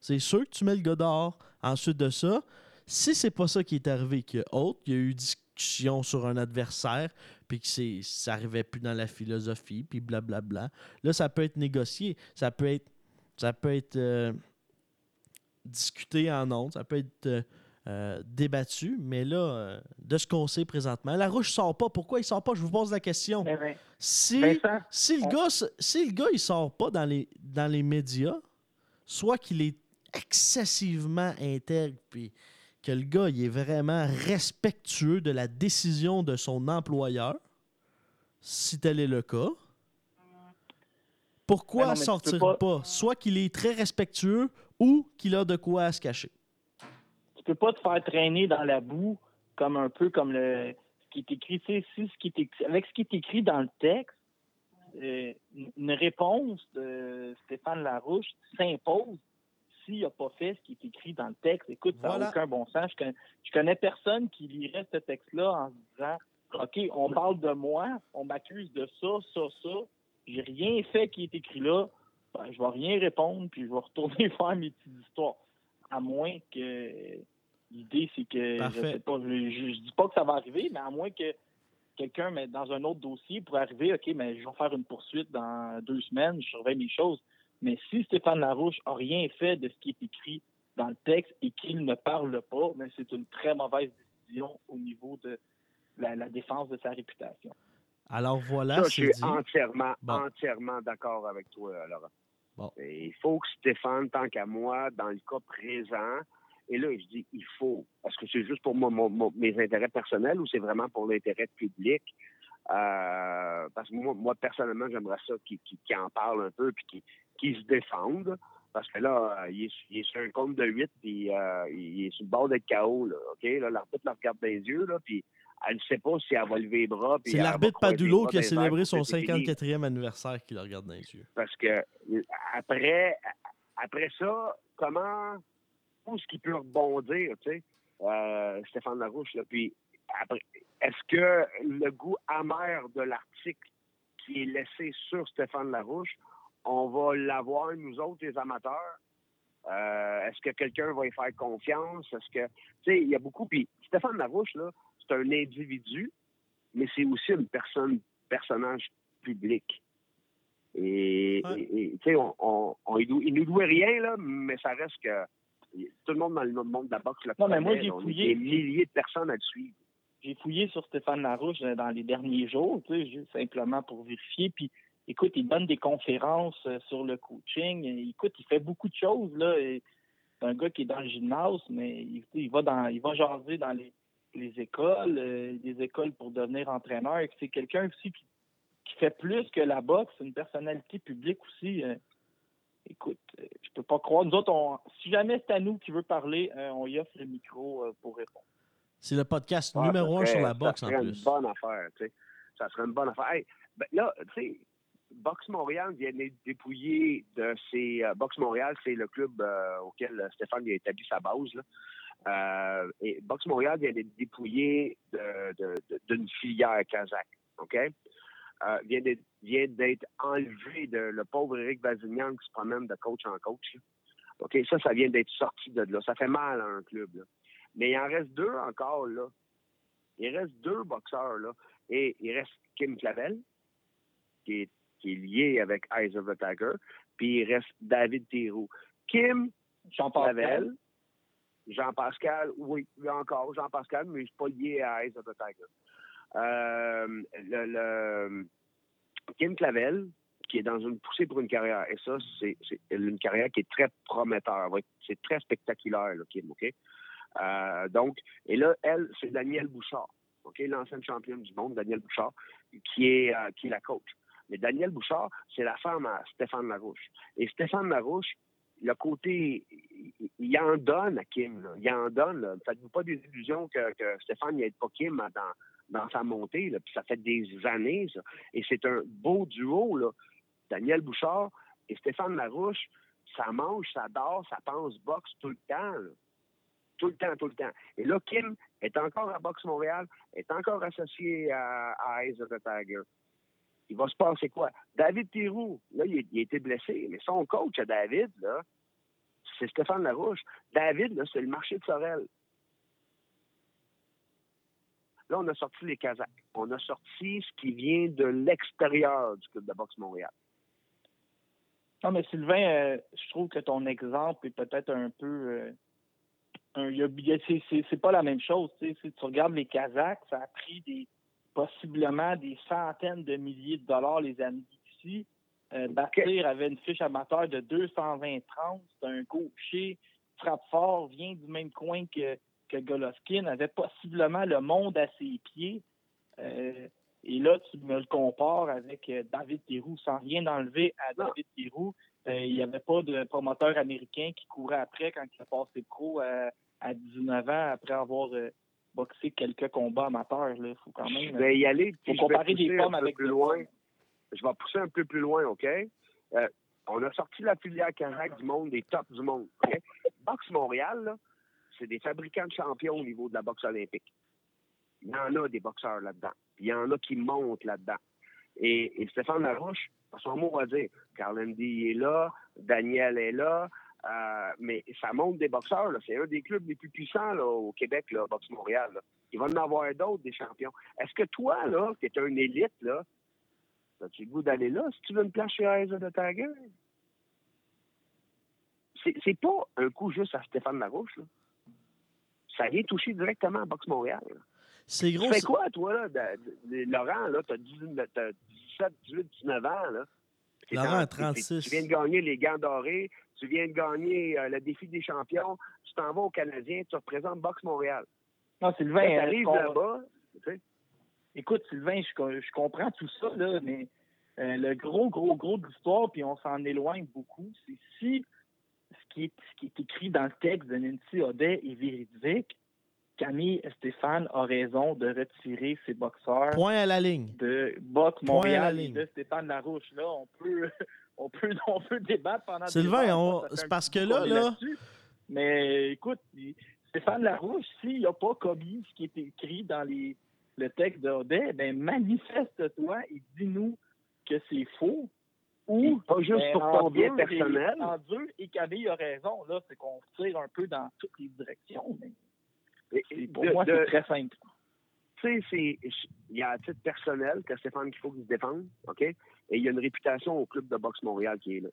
C'est sûr que tu mets le gars dehors. Ensuite de ça, si c'est pas ça qui est arrivé, qu'il y a autre, il y a eu discussion sur un adversaire, puis que c'est, ça n'arrivait plus dans la philosophie, puis blablabla. Là, ça peut être négocié. Ça peut être, ça peut être euh, discuté en ondes, ça peut être euh, euh, débattu, mais là, de ce qu'on sait présentement, la rouge sort pas. Pourquoi il sort pas? Je vous pose la question. Ben, ben, si, si, le gars, si le gars il sort pas dans les, dans les médias, soit qu'il est excessivement intègre, puis que le gars il est vraiment respectueux de la décision de son employeur, si tel est le cas, pourquoi Mais non, sortir pas- pas? Soit qu'il est très respectueux ou qu'il a de quoi à se cacher. tu peux pas te faire traîner dans la boue comme un peu comme le ce qui est écrit. Tu sais, si ce qui est écrit- avec ce qui est écrit dans le texte, euh, une réponse de Stéphane Larouche s'impose s'il n'a pas fait ce qui est écrit dans le texte. Écoute, ça n'a Voilà. aucun bon sens. Je connais, je connais personne qui lirait ce texte-là en se disant OK, on parle de moi, on m'accuse de ça, ça, ça. J'ai rien fait qui est écrit là. Ben, je vais rien répondre, puis je vais retourner faire mes petites histoires. À moins que l'idée, c'est que Parfait. je sais pas, je, dis pas que ça va arriver, mais à moins que quelqu'un, mais dans un autre dossier, pourrait arriver, OK, mais je vais faire une poursuite dans deux semaines, je surveille mes choses. Mais si Stéphane Larouche a rien fait de ce qui est écrit dans le texte et qu'il ne parle pas, mais c'est une très mauvaise décision au niveau de la, la défense de sa réputation. Alors voilà, Ça, je suis dit. entièrement, Bon. entièrement d'accord avec toi, Laurent. Bon. Et Il faut que Stéphane, tant qu'à moi, dans le cas présent, et là, je dis il faut, parce que c'est juste pour moi, mon- mon- mes intérêts personnels ou c'est vraiment pour l'intérêt public? Euh, parce que moi, moi personnellement, j'aimerais ça qu'il en parle un peu puis qu'il qu'il se défende. Parce que là, euh, il, est, il est sur un compte de 8 puis euh, il est sur le bord d'être KO. Là, OK? Là, l'arbitre la regarde dans les yeux, là, puis elle ne sait pas si elle va lever les bras. puis C'est l'arbitre Padulo qui a célébré son que c'est fini. 54e anniversaire qui le regarde dans les yeux. Parce que après, après ça, comment, où est-ce qu'il peut rebondir, tu sais, euh, Stéphane Larouche, là, puis après, est-ce que le goût amer de l'article qui est laissé sur Stéphane Larouche, on va l'avoir, nous autres, les amateurs? Euh, est-ce que quelqu'un va y faire confiance? Est-ce que, tu sais, il y a beaucoup, puis Stéphane Larouche, là, c'est un individu, mais c'est aussi une personne, personnage public. Et, Ouais. tu sais, on, il nous doit rien, là, mais ça reste que tout le monde dans le monde de la boxe le Non, mais moi, j'ai fouillé. des milliers de personnes à le suivre. j'ai fouillé sur Stéphane Larouche euh, dans les derniers jours, tu sais, juste simplement pour vérifier. Puis, écoute, il donne des conférences euh, sur le coaching. Écoute, il fait beaucoup de choses, là. C'est un gars qui est dans le gymnase, mais il, va dans, il va jaser dans les, les écoles, euh, des écoles pour devenir entraîneur. Et C'est quelqu'un aussi qui, qui fait plus que la boxe, une personnalité publique aussi. euh. écoute, euh, je peux pas croire. Nous autres, on, si jamais c'est à nous qui veut parler, euh, on y offre le micro euh, pour répondre. C'est le podcast Ah, numéro ça un sur serait- la boxe ça en serait plus. une bonne affaire, tu sais. Ça serait une bonne affaire. Hey, ben là, tu sais, Boxe Montréal vient d'être dépouillé de ses... euh, Boxe Montréal, c'est le club euh, auquel euh, Stéphane a établi sa base, et Boxe Montréal vient d'être dépouillé d'une filière kazakh, OK? Vient d'être enlevé de le pauvre Eric Vazignan qui se promène de coach en coach. OK, ça, ça vient d'être sorti de là. Ça fait mal à un club. Mais il en reste deux encore, là. Il reste deux boxeurs, là. Et il reste Kim Clavel, qui est, qui est lié avec Eyes of the Tiger, puis il reste David Thiroux. Kim Jean-Pascal. Clavel, Jean-Pascal, oui, oui, encore Jean-Pascal, mais je suis pas lié à Eyes of the Tiger. Euh, le, le- Kim Clavel, qui est dans une poussée pour une carrière, et ça, c'est une carrière qui est très prometteur. C'est très spectaculaire, là, Kim, OK? Euh, donc, et là, elle, c'est Danielle Bouchard, OK? L'ancienne championne du monde, Danielle Bouchard, qui est, euh, qui est la coach. Mais Danielle Bouchard, c'est la femme à Stéphane Larouche. Et Stéphane Larouche, le côté, il- en donne à Kim, il en donne. Faites-vous pas des illusions que, que Stéphane n'aide pas Kim dans, dans sa montée, puis ça fait des années. Et c'est un beau duo. Daniel Bouchard et Stéphane Larouche, ça mange, ça dort, ça pense boxe tout le temps. Tout le temps, tout le temps. Et là, Kim est encore à Boxe Montréal, est encore associé à, à of the Tiger. Il va se passer quoi? David Thiroux, là, il, a été blessé, mais son coach à David, là, c'est Stéphane Larouche. David, là, c'est le marché de Sorel. Là, on a sorti les Kazakhs. On a sorti ce qui vient de l'extérieur du Club de boxe Montréal. Non, mais Sylvain, euh, je trouve que ton exemple est peut-être un peu. euh, un- c'est- pas la même chose. tu sais. Si tu regardes les Kazakhs, ça a pris des possiblement des centaines de milliers de dollars les années d'ici. Euh, Bâtir avait une fiche amateur de 220-30. C'est un gaucher, frappe fort, vient du même coin que que Golovkin avait possiblement le monde à ses pieds. Euh, et là, tu me le compares avec euh, David Thiroux, sans rien enlever à David Thiroux. Euh, il n'y avait pas de promoteur américain qui courait après quand il a passé pro à, à 19 ans après avoir boxé quelques combats amateurs. Il faut quand même. Je vais y aller. faut puis comparer des pousser un pommes peu avec plus loin. pommes. Je vais pousser un peu plus loin, OK? Euh, on a sorti la filière Canac du monde, des tops du monde. OK? Boxe Montréal, là, c'est des fabricants de champions au niveau de la boxe olympique. Il y en a des boxeurs là-dedans. Il y en a qui montent là-dedans. Et, et Stéphane Larouche, pas son mot à dire. Carl Andy est là, Daniel est là, euh, mais ça monte des boxeurs. là. C'est un des clubs les plus puissants là, au Québec, là, Boxe Montréal. là. Il va en avoir d'autres, des champions. Est-ce que toi, là, qui es un élite, là, as-tu le goût d'aller là si tu veux une place chez Eyes of the Tiger? C'est pas un coup juste à Stéphane Larouche, là. Ça vient toucher directement à Boxe Montréal. C'est Tu gros. fais c'est- quoi, toi, là, de- de- Laurent, là, t'as 19 t'as 17, 18, 19 ans, là. T'es Laurent en- a t'es- 36. Tu viens de gagner les gants dorés, tu viens de gagner euh, le défi des champions, tu t'en vas au Canadien, tu représentes Boxe Montréal. Non, Sylvain, euh, t'arrives on- là-bas, tu sais, Écoute, Sylvain, je, co- je comprends tout ça, là, mais euh, le gros, gros, gros de l'histoire, puis on s'en éloigne beaucoup, c'est si ce qui, est, ce qui est écrit dans le texte de Nancy Audet est véridique, Camille Stéphane a raison de retirer ses boxeurs Point à la ligne. de Box Point à la Montréal et ligne. de Stéphane Larouche. Là, on peut, on peut, on peut débattre pendant des Sylvain, c'est parce que là, là-. Mais écoute, Stéphane Larouche, s'il n'a pas commis ce qui est écrit dans les, le texte d'Audet, ben manifeste-toi et dis-nous que c'est faux. Ou pas juste ben, pour ton bien deux, personnel. et- En deux, et Camille a raison, là, c'est qu'on tire un peu dans toutes les directions. Mais Et- pour de- moi, c'est très simple. tu sais, c'est, il y a un titre personnel que Stéphane qu'il faut qu'il se défende, OK? Et il y a une réputation au club de boxe Montréal qui est là.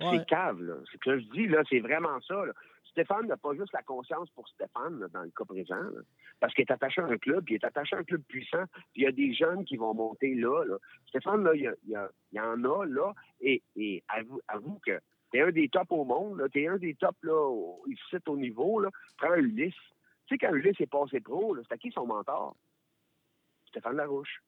Ouais. C'est cave, là. C'est que je dis, là, c'est vraiment ça, là. Stéphane n'a pas juste la conscience pour Stéphane, là, dans le cas présent, là, parce qu'il est attaché à un club, puis il est attaché à un club puissant, puis il y a des jeunes qui vont monter là. là. Stéphane, là, il y, a- il y a- il y en a, là, et, et avoue, avoue que t'es un des tops au monde, là, t'es un des tops, là, au- ici, au niveau, là. Prends Ulysse. Tu sais, quand Ulysse est passé pro, c'était qui son mentor? Stéphane Larouche.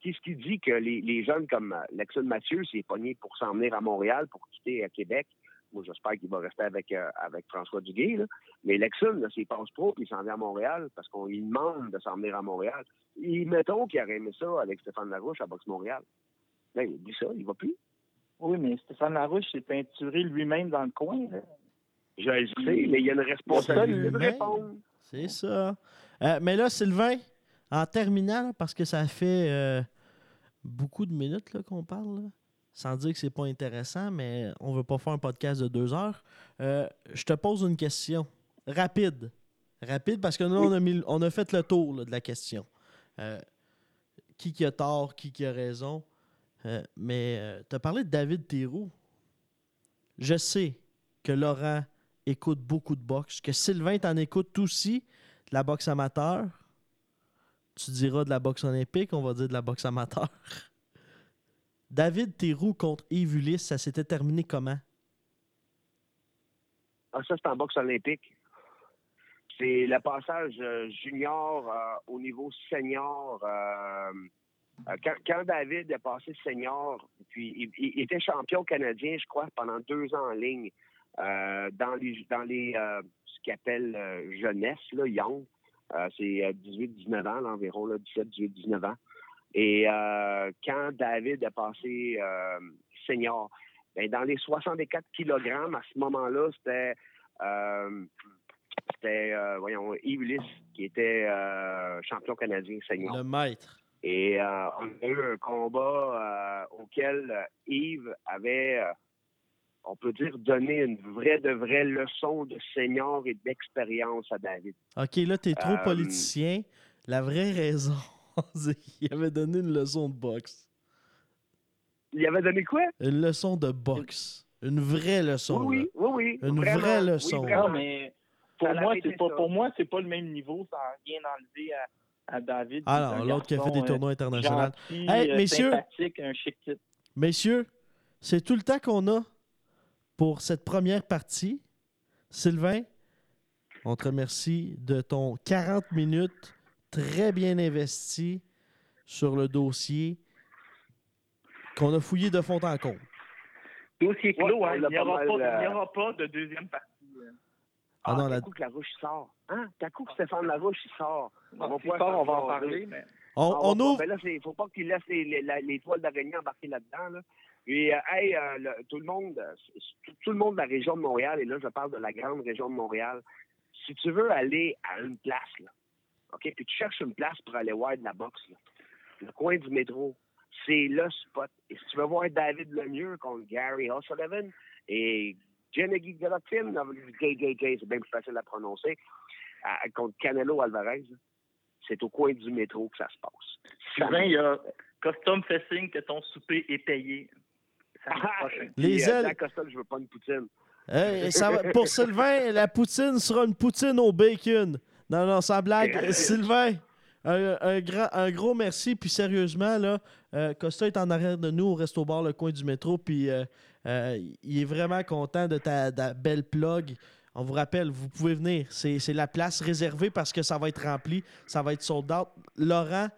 Qu'est-ce qui dit que les, jeunes comme euh, Lexon Mathieu s'est pogné pour s'en venir à Montréal, pour quitter à Québec? Moi, j'espère qu'il va rester avec, euh, avec François Duguay. Là. Mais Lexon, s'il passe pro puis il s'en vient à Montréal, parce qu'on lui demande de s'en venir à Montréal, et mettons qu'il aurait aimé ça avec Stéphane Larouche à Boxe Montréal. Là, il dit ça, il va plus. Oui, mais Stéphane Larouche s'est peinturé lui-même dans le coin. là. Je le sais, mais il y a une responsabilité de répondre. C'est ça. Euh, mais là, Sylvain, en terminant, parce que ça fait euh, beaucoup de minutes là, qu'on parle, là, sans dire que c'est pas intéressant, mais on veut pas faire un podcast de deux heures. euh, je te pose une question rapide. Rapide, parce que nous, on, a mis- on a fait le tour là, de la question. Qui qui a tort, qui qui a raison? Mais tu as parlé de David Théroux. Je sais que Laurent écoute beaucoup de boxe, que Sylvain t'en écoute aussi, de la boxe amateur. Tu diras de la boxe olympique, on va dire de la boxe amateur. David Théroux contre Yves ça s'était terminé comment? Ah, ça, c'est en boxe olympique. C'est le passage euh, junior euh, au niveau senior. euh, quand, David est passé senior, puis il était champion canadien, je crois, pendant deux ans en ligne, euh, dans les dans les euh, ce qu'il appelle euh, jeunesse, là, young. C'est euh, 18-19 ans, là, environ, là, 17-18-19 ans. Et quand David est passé senior, ben, dans les 64 kilogrammes, à ce moment-là, c'était c'était, voyons, Yves qui était champion canadien senior. Le maître. Et on a eu un combat auquel Yves avait, on peut dire, donné une vraie de vraie leçon de senior et d'expérience à David. OK, là, t'es trop Euh, politicien. La vraie raison, c'est qu'il avait donné une leçon de boxe. Il avait donné quoi? Une leçon de boxe. Une vraie leçon. Oui, là. oui, oui, oui. Une vraiment, vraie oui, leçon. Non, mais pour moi, c'est pas ça. pour moi, c'est pas le même niveau, sans rien enlever à, à David. Ah non, l'autre qui a fait des euh, tournois internationaux. gentil, Hey, euh, messieurs. un chic type. Messieurs, c'est tout le temps qu'on a pour cette première partie. Sylvain, On te remercie de ton 40 minutes très bien investi sur le dossier qu'on a fouillé de fond en comble. Dossier clos, Ouais, hein. on l'a il n'y aura, il euh, aura pas de deuxième partie. Ah Ah, non, t'as la- coup que Larouche sort. Hein? T'as coup que Stéphane Larouche il sort. Bon, va c'est pouvoir fort, on va en parler, mais On, Ah, on va- ouvre. ben là, il faut pas qu'il laisse les, les, la- les toiles d'araignée embarquer là-dedans. Là. Puis, euh, hey, euh, tout le monde, euh, tout, le monde de la région de Montréal, et là, je parle de la grande région de Montréal, si tu veux aller à une place, OK, puis tu cherches une place pour aller voir de la boxe, le coin du métro, c'est le spot. Et si tu veux voir David Lemieux contre Gary O'Sullivan et Gennady Golovkin, JJJ, c'est bien plus facile à prononcer, contre Canelo Alvarez, c'est au coin du métro que ça se passe. Sylvain, il y a Custom fait que ton souper est payé. Ah. Les ailes. Je veux pas une poutine. Hey, ça va- pour Sylvain, la poutine sera une poutine au bacon. Non, non, sans blague. Sylvain, un, un grand, un gros merci. Puis sérieusement, là, euh, Costa est en arrière de nous au Resto Bar, le coin du métro. Puis euh, euh, il est vraiment content de ta, ta belle plug. On vous rappelle, vous pouvez venir. C'est c'est la place réservée parce que ça va être rempli. Ça va être sold out. Laurent,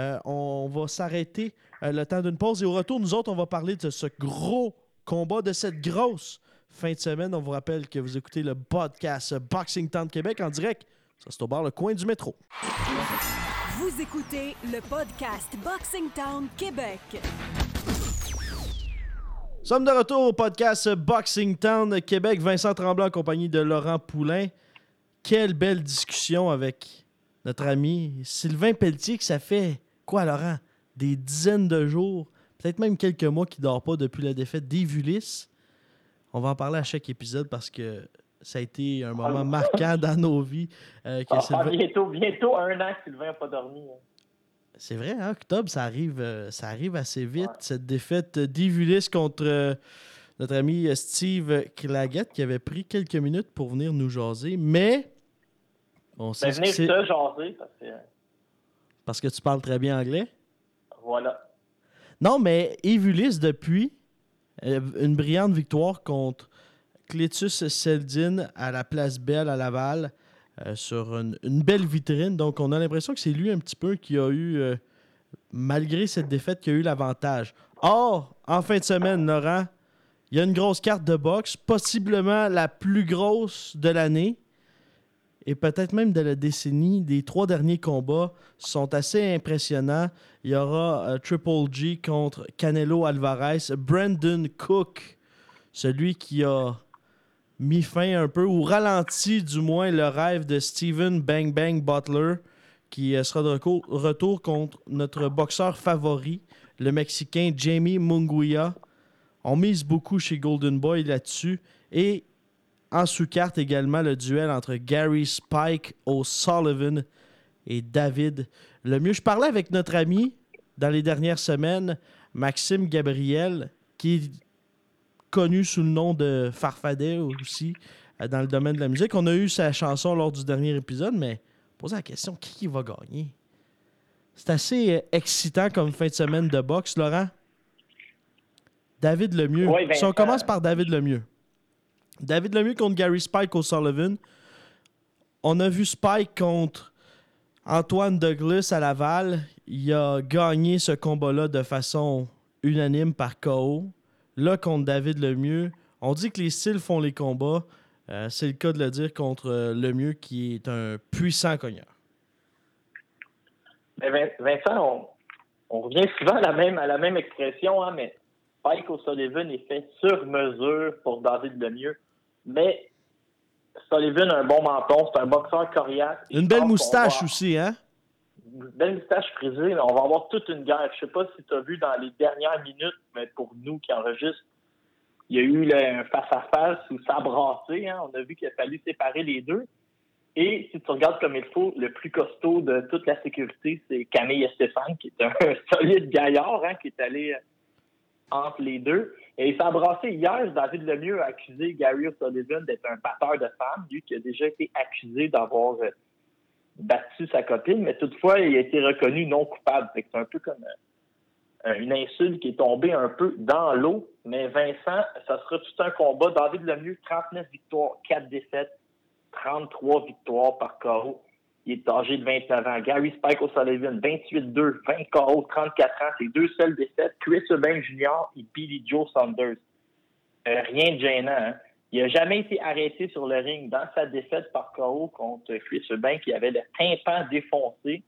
euh, on va s'arrêter euh, le temps d'une pause. Et au retour, nous autres, on va parler de ce gros combat, de cette grosse fin de semaine. On vous rappelle que vous écoutez le podcast Boxing Town de Québec en direct. Ça, c'est au bar le coin du métro. Vous écoutez le podcast Boxing Town Québec. Nous sommes de retour au podcast Boxing Town Québec. Vincent Tremblay en compagnie de Laurent Poulain. Quelle belle discussion avec notre ami Sylvain Pelletier, que ça fait quoi, Laurent? Des dizaines de jours, peut-être même quelques mois qu'il ne dort pas depuis la défaite d'Evulis. On va en parler à chaque épisode parce que ça a été un moment marquant dans nos vies. euh, que Ah, Sylvain- bientôt, bientôt un an que Sylvain n'a pas dormi. hein. C'est vrai, hein, octobre, ça arrive, euh, ça arrive assez vite, cette défaite d'Ivulis contre euh, notre ami Steve Claggett qui avait pris quelques minutes pour venir nous jaser, mais on sait Ben, venez que c'est te jaser, parce que, euh, parce que tu parles très bien anglais? voilà. Non, mais Evulis, depuis euh, une brillante victoire contre Cletus Seldin à la Place Belle à Laval euh, sur une, une belle vitrine. Donc, on a l'impression que c'est lui un petit peu qui a eu, euh, malgré cette défaite, qui a eu l'avantage. Or, en fin de semaine, Laurent, il y a une grosse carte de boxe, possiblement la plus grosse de l'année et peut-être même de la décennie. Les trois derniers combats sont assez impressionnants. Il y aura euh, Triple G contre Canelo Alvarez. Brandon Cook, celui qui a mis fin un peu, ou ralenti du moins le rêve de Steven Bang Bang Butler, qui euh, sera de retour contre notre boxeur favori, le Mexicain Jamie Munguia. On mise beaucoup chez Golden Boy là-dessus. Et en sous-carte également le duel entre Gary Spike O'Sullivan et David Lemieux. Je parlais avec notre ami dans les dernières semaines, Maxime Gabriel, qui est connu sous le nom de Farfadet aussi euh, dans le domaine de la musique. On a eu sa chanson lors du dernier épisode, mais posez la question qui qui va gagner? C'est assez euh, excitant comme fin de semaine de boxe, Laurent? David Lemieux. Oui, si on commence par David Lemieux. David Lemieux contre Gary Spike O'Sullivan. On a vu Spike contre Antoine Douglas à Laval. Il a gagné ce combat-là de façon unanime par KO. Là, contre David Lemieux, on dit que les styles font les combats. Euh, C'est le cas de le dire contre euh, Lemieux, qui est un puissant cogneur. Mais Vin- Vincent, on, revient souvent à la même, à la même expression, hein, mais Spike O'Sullivan est fait sur mesure pour David Lemieux. Mais Sullivan a un bon menton, c'est un boxeur coriace. Une belle moustache aussi, hein? Une belle moustache frisée, on va avoir toute une guerre. Je sais pas si tu as vu dans les dernières minutes, mais pour nous qui enregistrent, il y a eu là, un face-à-face où ça a brassé. Hein. On a vu qu'il a fallu séparer les deux. Et si tu regardes comme il faut, le plus costaud de toute la sécurité, c'est Camille Stéphane, qui est un solide gaillard, hein, qui est allé euh, entre les deux. Et ça a brassé hier. David Lemieux a accusé Gary O'Sullivan d'être un batteur de femmes, lui qui a déjà été accusé d'avoir euh, battu sa copine, mais toutefois, il a été reconnu non coupable. C'est un peu comme euh, une insulte qui est tombée un peu dans l'eau. Mais Vincent, ça sera tout un combat. David Lemieux, 39 victoires, 4 défaites. 33 victoires par KO. Il est âgé de 29 ans. Gary Spike O'Sullivan, 28-2, 20 KO, 34 ans. C'est deux seules défaites. Chris Eubank Jr. et Billy Joe Saunders. Euh, rien de gênant. Hein? Il n'a jamais été arrêté sur le ring. Dans sa défaite par KO contre Chris Eubank, il avait le tympan défoncé.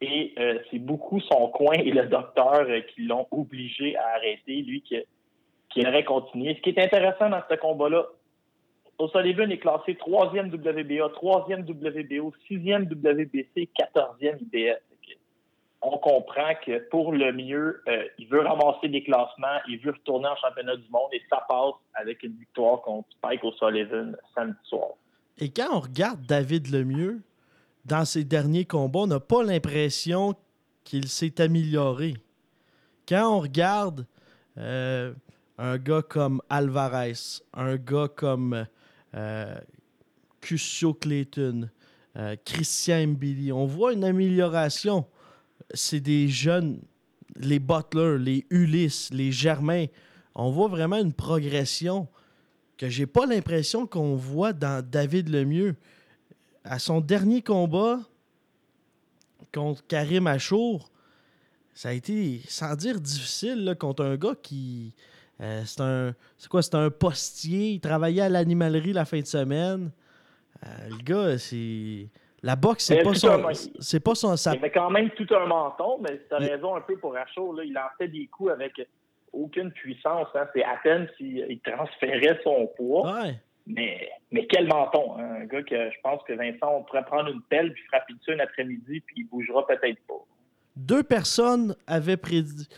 Et euh, c'est beaucoup son coin et le docteur euh, qui l'ont obligé à arrêter, lui qui, qui aurait continué. Ce qui est intéressant dans ce combat-là, O'Sullivan est classé troisième WBA, troisième WBO, sixième WBC, quatorzième IBF. On comprend que pour le mieux, euh, il veut ramasser des classements, il veut retourner en championnat du monde et ça passe avec une victoire contre Spike O'Sullivan samedi soir. Et quand on regarde David Lemieux, dans ses derniers combats, on n'a pas l'impression qu'il s'est amélioré. Quand on regarde euh, un gars comme Alvarez, un gars comme Cusio Clayton, euh, Christian Mbili. On voit une amélioration. C'est des jeunes, les Butler, les Ulysse, les Germain. On voit vraiment une progression que j'ai pas l'impression qu'on voit dans David Lemieux. À son dernier combat contre Karim Achour, ça a été, sans dire difficile, contre un gars qui, euh, c'est un. C'est quoi? C'est un postier. Il travaillait à l'animalerie la fin de semaine. Euh, le gars, c'est. La boxe, c'est pas, son, c'est pas son. Il avait quand même tout un menton, mais tu as raison un peu pour Rachaud. Là. Il lançait des coups avec aucune puissance. Hein. C'est à peine s'il transférait son poids. Mais, mais quel menton. Hein. Un gars que je pense que Vincent, on pourrait prendre une pelle puis frapper dessus un après-midi, puis il bougera peut-être pas. Deux personnes avaient prédit,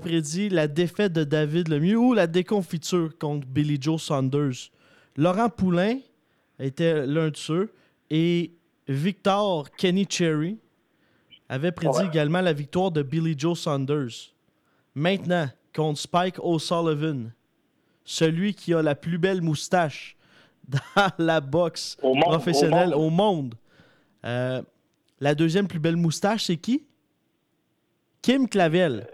prédit la défaite de David Lemieux ou la déconfiture contre Billy Joe Saunders. Laurent Poulain était l'un de ceux et Victor Kenny Cherry avait prédit également la victoire de Billy Joe Saunders. Maintenant, contre Spike O'Sullivan, celui qui a la plus belle moustache dans la boxe professionnelle au monde. Euh, la deuxième plus belle moustache, c'est qui? Kim Clavel.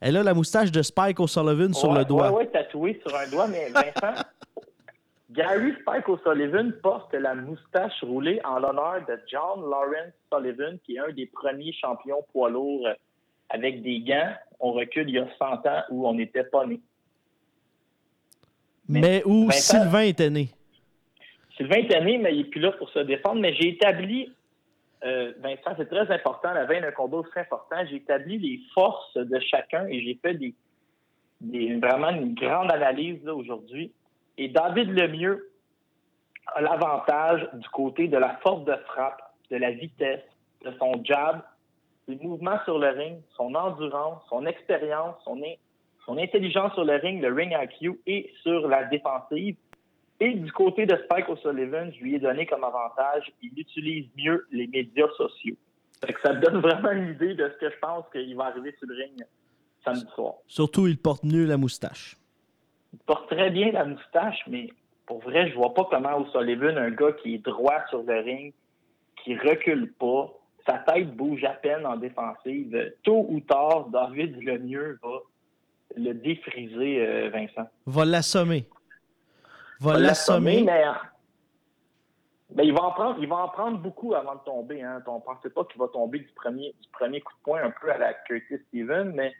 Elle a la moustache de Spike O'Sullivan sur le doigt. Oui, oui, tatouée sur un doigt, mais Vincent, Gary Spike O'Sullivan porte la moustache roulée en l'honneur de John Lawrence Sullivan, qui est un des premiers champions poids lourds avec des gants. On recule il y a 100 ans où on n'était pas né. Mais, où Sylvain était né. Sylvain était né, mais il n'est plus là pour se défendre. Mais j'ai établi euh, Vincent, c'est très important. La veille d'un combat, c'est important. J'ai établi les forces de chacun et j'ai fait des, vraiment une grande analyse aujourd'hui. Et David Lemieux a l'avantage du côté de la force de frappe, de la vitesse, de son jab, ses mouvements sur le ring, son endurance, son expérience, son, son intelligence sur le ring, le ring IQ et sur la défensive. Et du côté de Spike O'Sullivan, je lui ai donné comme avantage, il utilise mieux les médias sociaux. ça me donne vraiment une idée de ce que je pense qu'il va arriver sur le ring samedi soir. Surtout, il porte mieux la moustache. Il porte très bien la moustache, mais pour vrai, je vois pas comment O'Sullivan, un gars qui est droit sur le ring, qui recule pas, sa tête bouge à peine en défensive. Tôt ou tard, David Lemieux va le défriser, euh, Vincent. Va l'assommer va l'assommer. Mais, ben, il, va en prendre, il va en prendre beaucoup avant de tomber. Hein. On ne pensait pas qu'il va tomber du premier, du premier coup de poing un peu à la Curtis Steven, mais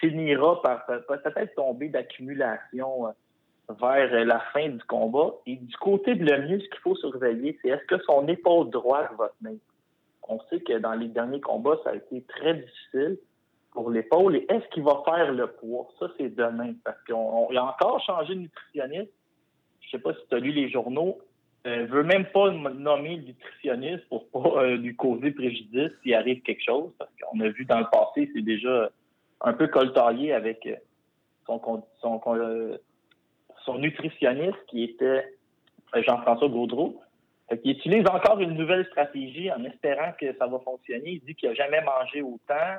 finira par peut-être tomber d'accumulation euh, vers la fin du combat. Et du côté de Lemieux, ce qu'il faut surveiller, c'est est-ce que son épaule droite va tenir? On sait que dans les derniers combats, ça a été très difficile pour l'épaule. Et est-ce qu'il va faire le poids? Ça, c'est demain. Parce qu'il a encore changé de nutritionniste je sais pas si tu as lu les journaux, ne euh, veut même pas nommer le nutritionniste pour pas euh, lui causer préjudice s'il arrive quelque chose, parce qu'on a vu dans le passé, c'est déjà un peu coltaillé avec euh, son, nutritionniste qui était Jean-François Gaudreau. Il utilise encore une nouvelle stratégie en espérant que ça va fonctionner. Il dit qu'il n'a jamais mangé autant,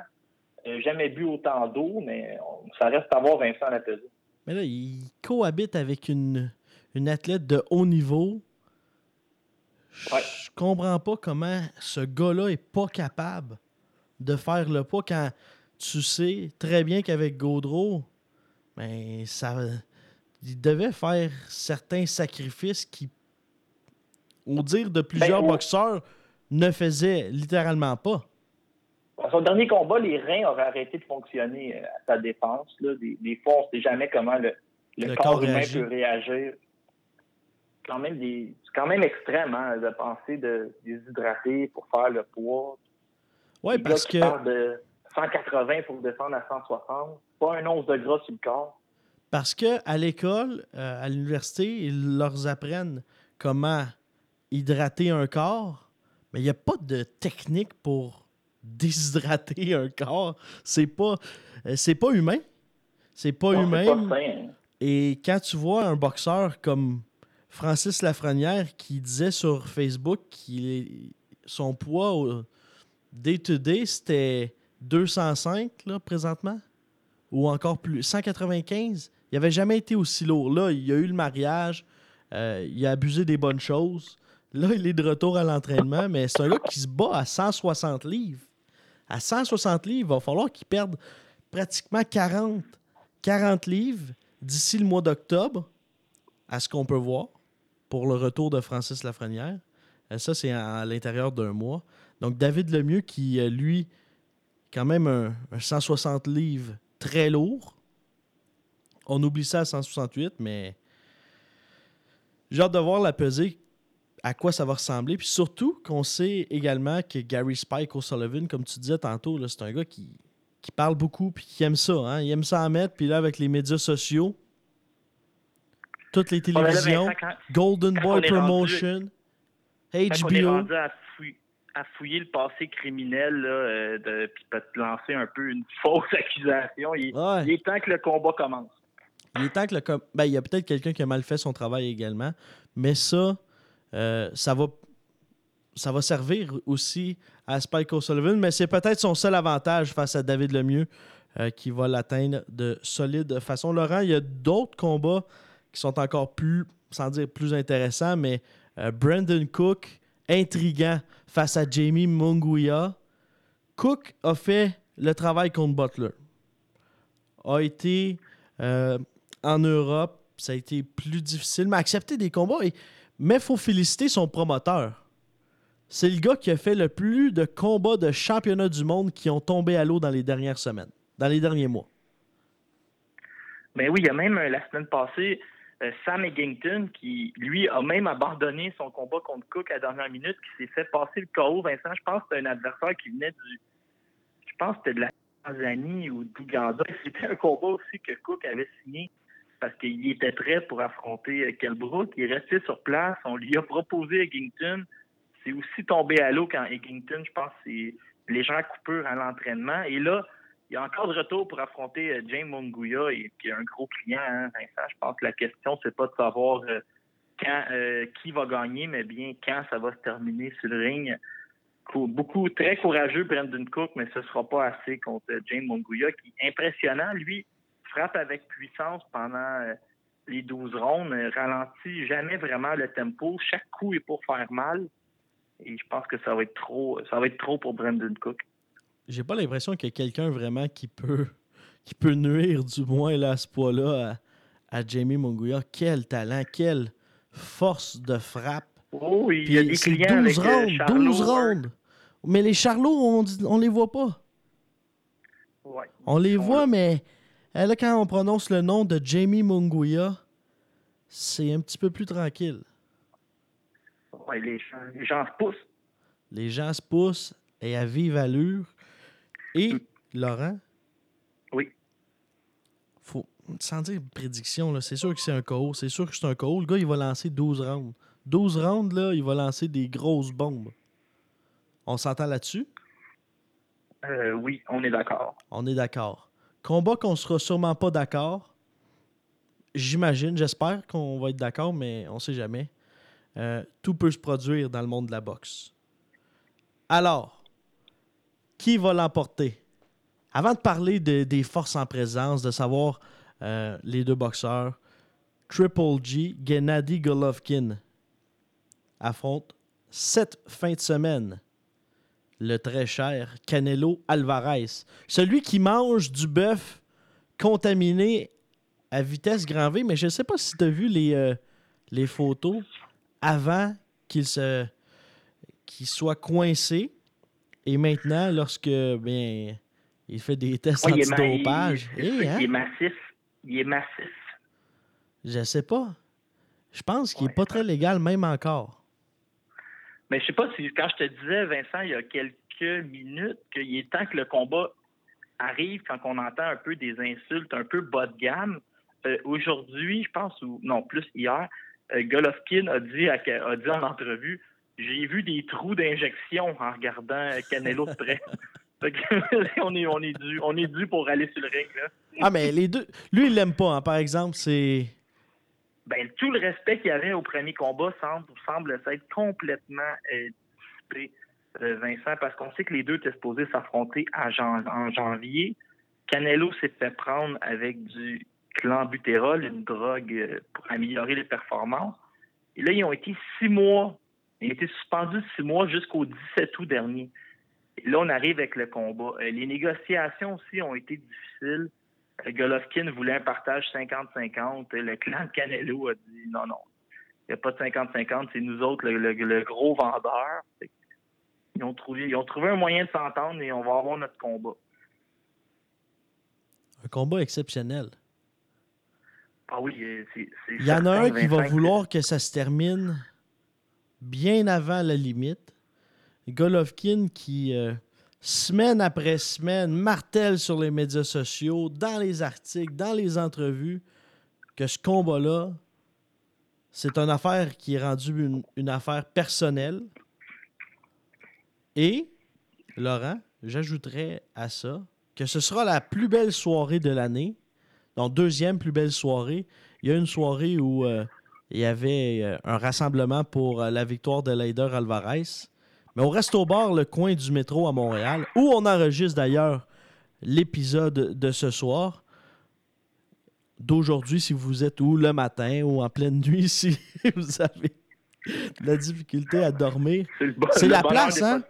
jamais bu autant d'eau, mais ça reste à voir Vincent Lapézy. Mais là, il cohabite avec une une athlète de haut niveau. Je comprends pas comment ce gars-là est pas capable de faire le pas quand tu sais très bien qu'avec Gaudreau, ben, ça, il devait faire certains sacrifices qui au dire de plusieurs Ben, boxeurs, ne faisait littéralement pas. À son dernier combat, les reins auraient arrêté de fonctionner euh, à sa défense. Là. Des, des fois, on ne sait jamais comment le, le Le corps, corps humain peut réagir. Quand même des- C'est quand même extrême hein, de penser de déshydrater pour faire le poids. Oui, parce que, de 180 pour descendre à 160. Pas un once de gras sur le corps. parce que à l'école, euh, à l'université, ils leur apprennent comment hydrater un corps, mais il n'y a pas de technique pour déshydrater un corps. C'est pas, euh, c'est pas humain. C'est pas Non, humain. pas sain, hein. Et quand tu vois un boxeur comme Francis Lafrenière qui disait sur Facebook qu'il son poids day-to-day, c'était 205 là, présentement, ou encore plus, 195. Il n'avait jamais été aussi lourd. Là, il a eu le mariage, euh, il a abusé des bonnes choses. Là, il est de retour à l'entraînement, mais c'est un gars qui se bat à 160 livres. À 160 livres, il va falloir qu'il perde pratiquement 40, 40 livres d'ici le mois d'octobre, à ce qu'on peut voir, pour le retour de Francis Lafrenière. Euh, Ça, c'est à, l'intérieur d'un mois. Donc, David Lemieux, qui, euh, lui, quand même un, un 160 livres très lourd. On oublie ça à 168, mais j'ai hâte de voir la pesée, à quoi ça va ressembler. Puis surtout qu'on sait également que Gary Spike O'Sullivan, comme tu disais tantôt, c'est un gars qui, qui parle beaucoup puis qui aime ça. Hein? Il aime ça en mettre. Puis là, avec les médias sociaux, toutes les là, télévisions, quand, Golden quand Boy rendu- Promotion, quand on est HBO. rendu à, fouiller, à fouiller le passé criminel, là, euh, de, puis peut te lancer un peu une fausse accusation, il, Ouais. il est temps que le combat commence. Il est temps que le com- ben, il y a peut-être quelqu'un qui a mal fait son travail également, mais ça, euh, ça va ça va servir aussi à Spike O'Sullivan, mais c'est peut-être son seul avantage face à David Lemieux euh, qui va l'atteindre de solide façon. Laurent, il y a d'autres combats qui sont encore plus, sans dire plus intéressants, mais euh, Brandon Cook, intriguant face à Jamie Munguia. Cook a fait le travail contre Butler. A été euh, en Europe, ça a été plus difficile, mais accepter des combats. Mais il faut féliciter son promoteur. C'est le gars qui a fait le plus de combats de championnat du monde qui ont tombé à l'eau dans les dernières semaines, dans les derniers mois. Mais oui, il y a même euh, la semaine passée Sam Eggington qui, lui, a même abandonné son combat contre Cook à la dernière minute, qui s'est fait passer le KO. Vincent, je pense que c'était un adversaire qui venait du. Je pense que c'était de la Tanzanie ou d'Ouganda. C'était un combat aussi que Cook avait signé parce qu'il était prêt pour affronter euh, Kelbrook. Il est resté sur place. On lui a proposé Eggington. C'est aussi tombé à l'eau quand Eggington, je pense, c'est légère coupure à l'entraînement. Et là, il y a encore de retour pour affronter euh, James Munguia et qui est un gros client, hein, Vincent. Je pense que la question, c'est pas de savoir euh, euh, qui va gagner, mais bien quand ça va se terminer sur le ring. Cou- Beaucoup très courageux, Brendan Cook, mais ce sera pas assez contre James Munguia, qui impressionnant. Lui, frappe avec puissance pendant les 12 rondes, ralentit jamais vraiment le tempo. Chaque coup est pour faire mal. Et je pense que ça va être trop, ça va être trop pour Brendan Cook. J'ai pas l'impression qu'il y a quelqu'un vraiment qui peut, qui peut nuire, du moins là, à ce poids-là, à, à Jamie Munguia. Quel talent, quelle force de frappe. Oh, oui, il y a des c'est clients 12 avec euh, rondes, Charlot, 12 euh, rondes. Mais les Charlots, on, on les voit pas. ouais. On les voit, mais euh, là, quand on prononce le nom de Jamie Munguia, c'est un petit peu plus tranquille. Ouais, les, gens, les gens se poussent. Les gens se poussent et à vive allure. Et, Mm. Laurent, Oui. faut, sans dire prédiction, là, c'est sûr que c'est un KO. C'est sûr que c'est un KO. Le gars, il va lancer 12 rounds. 12 rounds, là, il va lancer des grosses bombes. On s'entend là-dessus? Euh, oui, on est d'accord. On est d'accord. Combat qu'on sera sûrement pas d'accord. J'imagine, j'espère qu'on va être d'accord, mais on sait jamais. Euh, tout peut se produire dans le monde de la boxe. Alors, qui va l'emporter? Avant de parler de- des forces en présence, de savoir euh, les deux boxeurs, Triple G, Gennady Golovkin affronte cette fin de semaine le très cher Canelo Alvarez. Celui qui mange du bœuf contaminé à vitesse grand V, mais je ne sais pas si tu as vu les, euh, les photos avant qu'il se qu'il soit coincé. Et maintenant, lorsque bien, il fait des tests Ouais, antidopage, il- eh, hein, Il est massif. Il est massif. je sais pas. Je pense qu'il Ouais. est pas très légal même encore. Mais je sais pas si quand je te disais, Vincent, il y a quelques minutes, qu'il est temps que le combat arrive quand on entend un peu des insultes un peu bas de gamme. Euh, Aujourd'hui, je pense, ou non, plus hier, euh, Golovkin a dit, à- a dit en entrevue J'ai vu des trous d'injection en regardant Canelo de près. On est, on est dû, on est dû pour aller sur le ring. Là. Ah, mais les deux. Lui, il l'aime pas, hein, par exemple. C'est. Ben, tout le respect qu'il y avait au premier combat semble, semble s'être complètement euh, dissipé, euh, Vincent, parce qu'on sait que les deux étaient supposés s'affronter jan- en janvier. Canelo s'est fait prendre avec du clenbuterol, une drogue euh, pour améliorer les performances. Et là, ils ont été six mois, ils ont été suspendus six mois jusqu'au 17 août dernier. Et là, on arrive avec le combat. Euh, les négociations aussi ont été difficiles. Euh, Golovkin voulait un partage 50-50. Et Le clan de Canelo a dit non, non. Il n'y a pas de 50-50, c'est nous autres le, le- le gros vendeur. Ils ont, trouvé, ils ont trouvé un moyen de s'entendre et on va avoir notre combat. Un combat exceptionnel. Ah oui, euh, c'est. Il y en a un qui va vouloir que ça se termine bien avant la limite. Golovkin qui, euh, semaine après semaine, martèle sur les médias sociaux, dans les articles, dans les entrevues, que ce combat-là, c'est une affaire qui est rendue une, affaire personnelle. Et, Laurent, j'ajouterais à ça que ce sera la plus belle soirée de l'année. Donc, deuxième plus belle soirée. Il y a une soirée où euh, il y avait euh, un rassemblement pour euh, la victoire de Leider Alvarez. Mais au Resto Bar, le coin du métro à Montréal, où on enregistre d'ailleurs l'épisode de ce soir, d'aujourd'hui, si vous êtes ou le matin ou en pleine nuit, si vous avez de la difficulté à dormir. C'est la place, hein?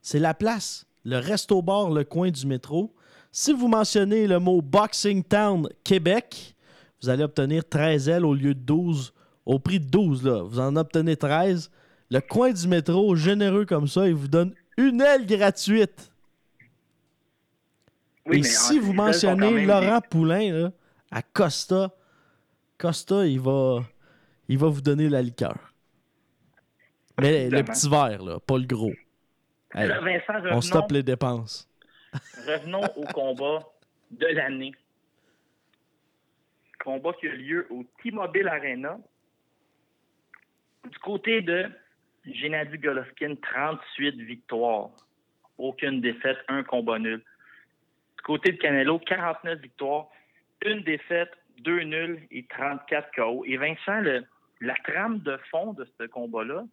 C'est la place. Le Resto Bar, le coin du métro. Si vous mentionnez le mot Boxing Town Québec, vous allez obtenir 13 ailes au lieu de 12. Au prix de 12, là. Vous en obtenez 13. Le coin du métro, généreux comme ça, il vous donne une aile gratuite. Oui, Et si vous mentionnez Laurent Poulain là, à Costa, Costa, il va, il va vous donner la liqueur. Mais le petit verre, là, pas le gros. Hey, on stoppe les dépenses. revenons au combat de l'année. Combat qui a lieu au T-Mobile Arena. Du côté de Gennady Golovkin, 38 victoires. Aucune défaite, un combat nul. Du côté de Canelo, 49 victoires, une défaite, deux nuls et 34 KO. Et Vincent, la trame de fond de ce combat-là,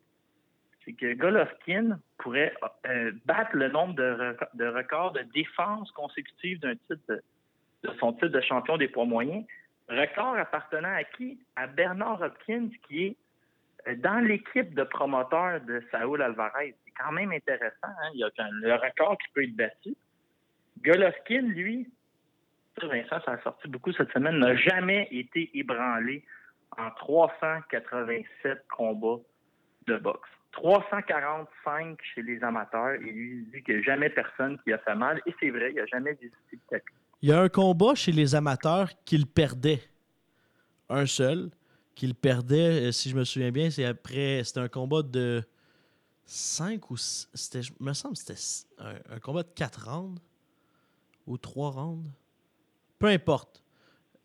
c'est que Golovkin pourrait euh, battre le nombre de, reco- de records de défense consécutive d'un titre de son titre de champion des poids moyens. Record appartenant à qui? À Bernard Hopkins, qui est euh, dans l'équipe de promoteurs de Saúl Alvarez. C'est quand même intéressant. hein? Il y a le record qui peut être battu. Golovkin, lui, Vincent, ça a sorti beaucoup cette semaine, n'a jamais été ébranlé en 387 combats de boxe. 345 chez les amateurs. Et lui, il dit qu'il n'y a jamais personne qui a fait mal. Et c'est vrai, il n'y a jamais visité le tapis. Il y a un combat chez les amateurs qu'il perdait. Un seul. Qu'il perdait, euh, si je me souviens bien, c'est après. C'était un combat de 5 ou. C'était, je me semble que c'était un combat de 4 rounds. Ou 3 rounds. Peu importe.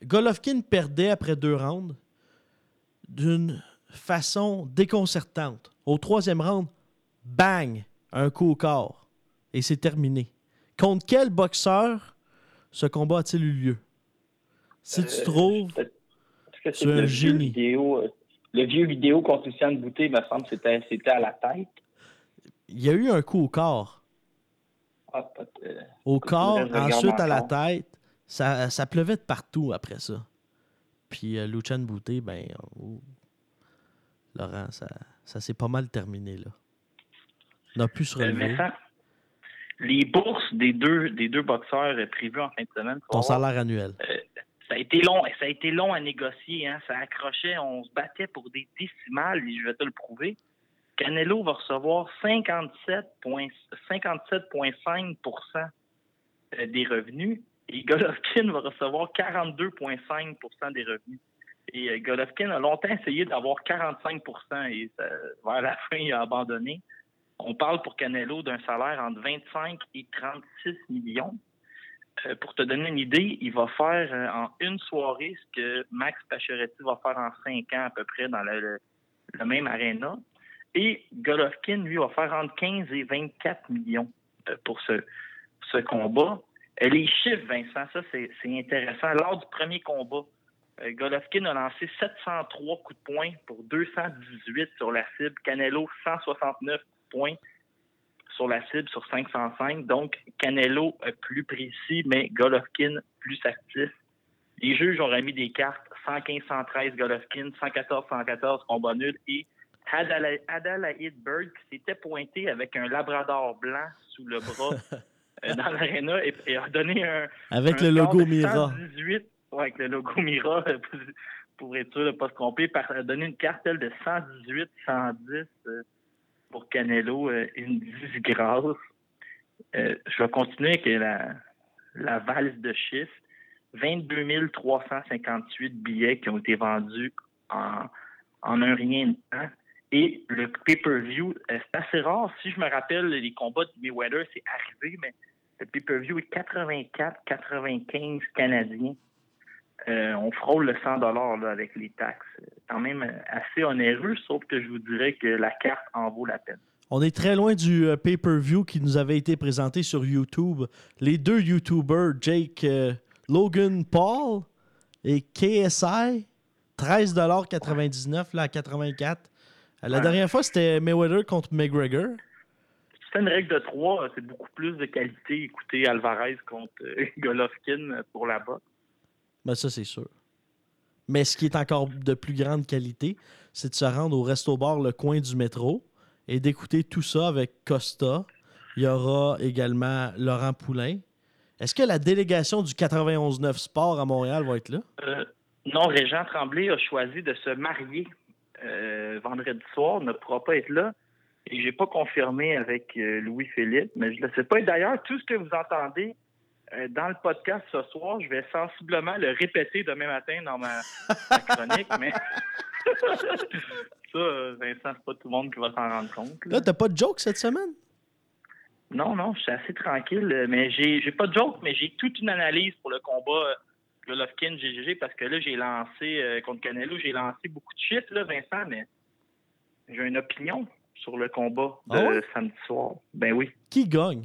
Golovkin perdait après deux rounds d'une façon déconcertante. Au troisième round, bang, un coup au corps. Et c'est terminé. Contre quel boxeur ce combat a-t-il eu lieu? Si tu Euh, trouves, que un le vieux génie. vidéo, euh, le vieux vidéo contre Luciane Boutet, il me semble, c'était, c'était à la tête. il y a eu un coup au corps. Ah, euh, Au corps, ensuite à la tête. Ça, ça pleuvait de partout après ça. Puis euh, Luchan Bouté, ben, oh, Laurent, ça, ça s'est pas mal terminé là. On n'a pu se relever. Vincent, les bourses des deux, des deux boxeurs euh, prévues en fin de semaine, Ton salaire annuel. ça a été long, ça a été long à négocier. Hein, ça accrochait, on se battait pour des décimales, et je vais te le prouver. Canelo va recevoir 57,5% euh, des revenus et Golovkin va recevoir 42,5% des revenus. Et euh, Golovkin a longtemps essayé d'avoir 45% et vers la fin, il a abandonné. On parle pour Canelo d'un salaire entre 25 et 36 millions. Euh, pour te donner une idée, il va faire en une soirée ce que Max Pacioretty va faire en cinq ans à peu près dans le, même aréna. Et Golovkin, lui, va faire entre 15 et 24 millions euh, pour ce, ce combat. Euh, les chiffres, Vincent, ça, c'est intéressant. Lors du premier combat, euh, Golovkin a lancé 703 coups de poing pour 218 sur la cible. Canelo, 169 points sur la cible sur 505. Donc, Canelo plus précis, mais Golovkin plus actif. Les juges ont remis des cartes 115-113 Golovkin, 114-114 combat nul et Adalaide Bird qui s'était pointé avec un labrador blanc sous le bras euh, dans l'aréna et, a donné un. Avec le logo Mira. 118, avec le logo Mira, pour être sûr de ne pas se tromper, a donné une cartelle de 118-110 euh, pour Canelo, euh, une disgrâce. je vais continuer avec la, la valse de chiffres. 22 358 billets qui ont été vendus en, en un rien de temps. Et le pay-per-view, euh, c'est assez rare. Si je me rappelle, les combats de Mayweather, c'est arrivé, mais le pay-per-view est 84-95 canadiens. Euh, on frôle le 100 là, avec les taxes. Quand même euh, assez onéreux, sauf que je vous dirais que la carte en vaut la peine. On est très loin du pay-per-view qui nous avait été présenté sur YouTube. Les deux YouTubers, Jake Logan Paul et KSI, 13,99 là, à 84. La dernière fois, c'était Mayweather contre McGregor. C'est une règle de trois. C'est beaucoup plus de qualité. Écoutez Alvarez contre euh, Golovkin pour la bas Ben ça, c'est sûr. Mais ce qui est encore de plus grande qualité, c'est de se rendre au resto-bar Le Coin du métro et d'écouter tout ça avec Costa. Il y aura également Laurent Poulain. Est-ce que la délégation du 91-9 Sport à Montréal va être là? Euh, non, Régent Tremblay a choisi de se marier euh, vendredi soir, ne pourra pas être là. Et j'ai pas confirmé avec euh, Louis-Philippe, mais je ne sais pas. d'ailleurs, tout ce que vous entendez dans le podcast ce soir, je vais sensiblement le répéter demain matin dans ma, chronique, mais ça, Vincent, c'est pas tout le monde qui va s'en rendre compte. Là, t'as pas de joke cette semaine? Non, non, je suis assez tranquille, mais j'ai, pas de joke, mais j'ai toute une analyse pour le combat Golovkin, GGG, parce que là, j'ai lancé, euh, contre Canelo, j'ai lancé beaucoup de chiffres, là, Vincent, mais j'ai une opinion sur le combat de ah samedi soir. Ben oui. Qui gagne?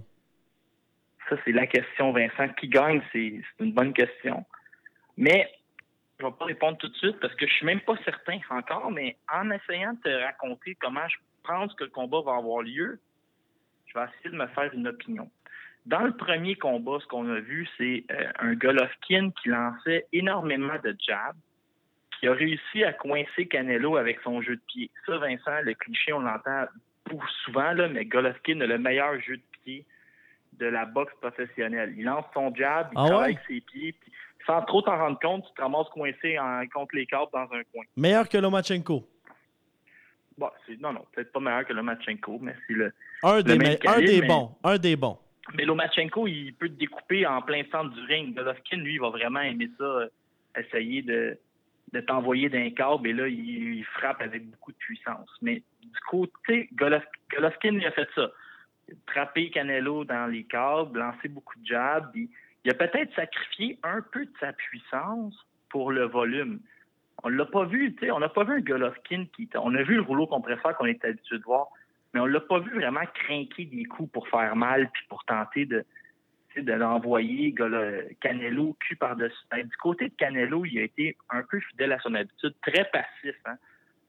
Ça, c'est la question, Vincent. Qui gagne, c'est une bonne question. Mais je ne vais pas répondre tout de suite parce que je suis même pas certain encore, mais en essayant de te raconter comment je pense que le combat va avoir lieu, je vais essayer de me faire une opinion. Dans le premier combat, ce qu'on a vu, c'est euh, un Golovkin qui lançait énormément de jabs, qui a réussi à coincer Canelo avec son jeu de pied. Ça, Vincent, le cliché, on l'entend souvent, là, mais Golovkin a le meilleur jeu de pied de la boxe professionnelle. Il lance son jab, il ah travaille avec ses pieds, puis sans trop t'en rendre compte, tu te ramasses coincé en, contre les câbles dans un coin. Meilleur que Lomachenko? Bon, non, non, peut-être pas meilleur que Lomachenko, mais c'est le. Un, des, un des bons. Un des bons. Mais Lomachenko, il peut te découper en plein centre du ring. Golovkin, lui, il va vraiment aimer ça, euh, essayer de, de t'envoyer d'un câble, et là, il, frappe avec beaucoup de puissance. Mais du côté, Golovkin, il a fait ça. Trapper Canelo dans les câbles, lancer beaucoup de jabs. Il, a peut-être sacrifié un peu de sa puissance pour le volume. On l'a pas vu, tu sais, on n'a pas vu un Golovkin qui. On a vu le rouleau compresseur qu'on est habitué de voir mais on l'a pas vu vraiment craquer des coups pour faire mal puis pour tenter de de l'envoyer Canelo cul par-dessus. Ben, du côté de Canelo, il a été un peu fidèle à son habitude, très passif. Hein.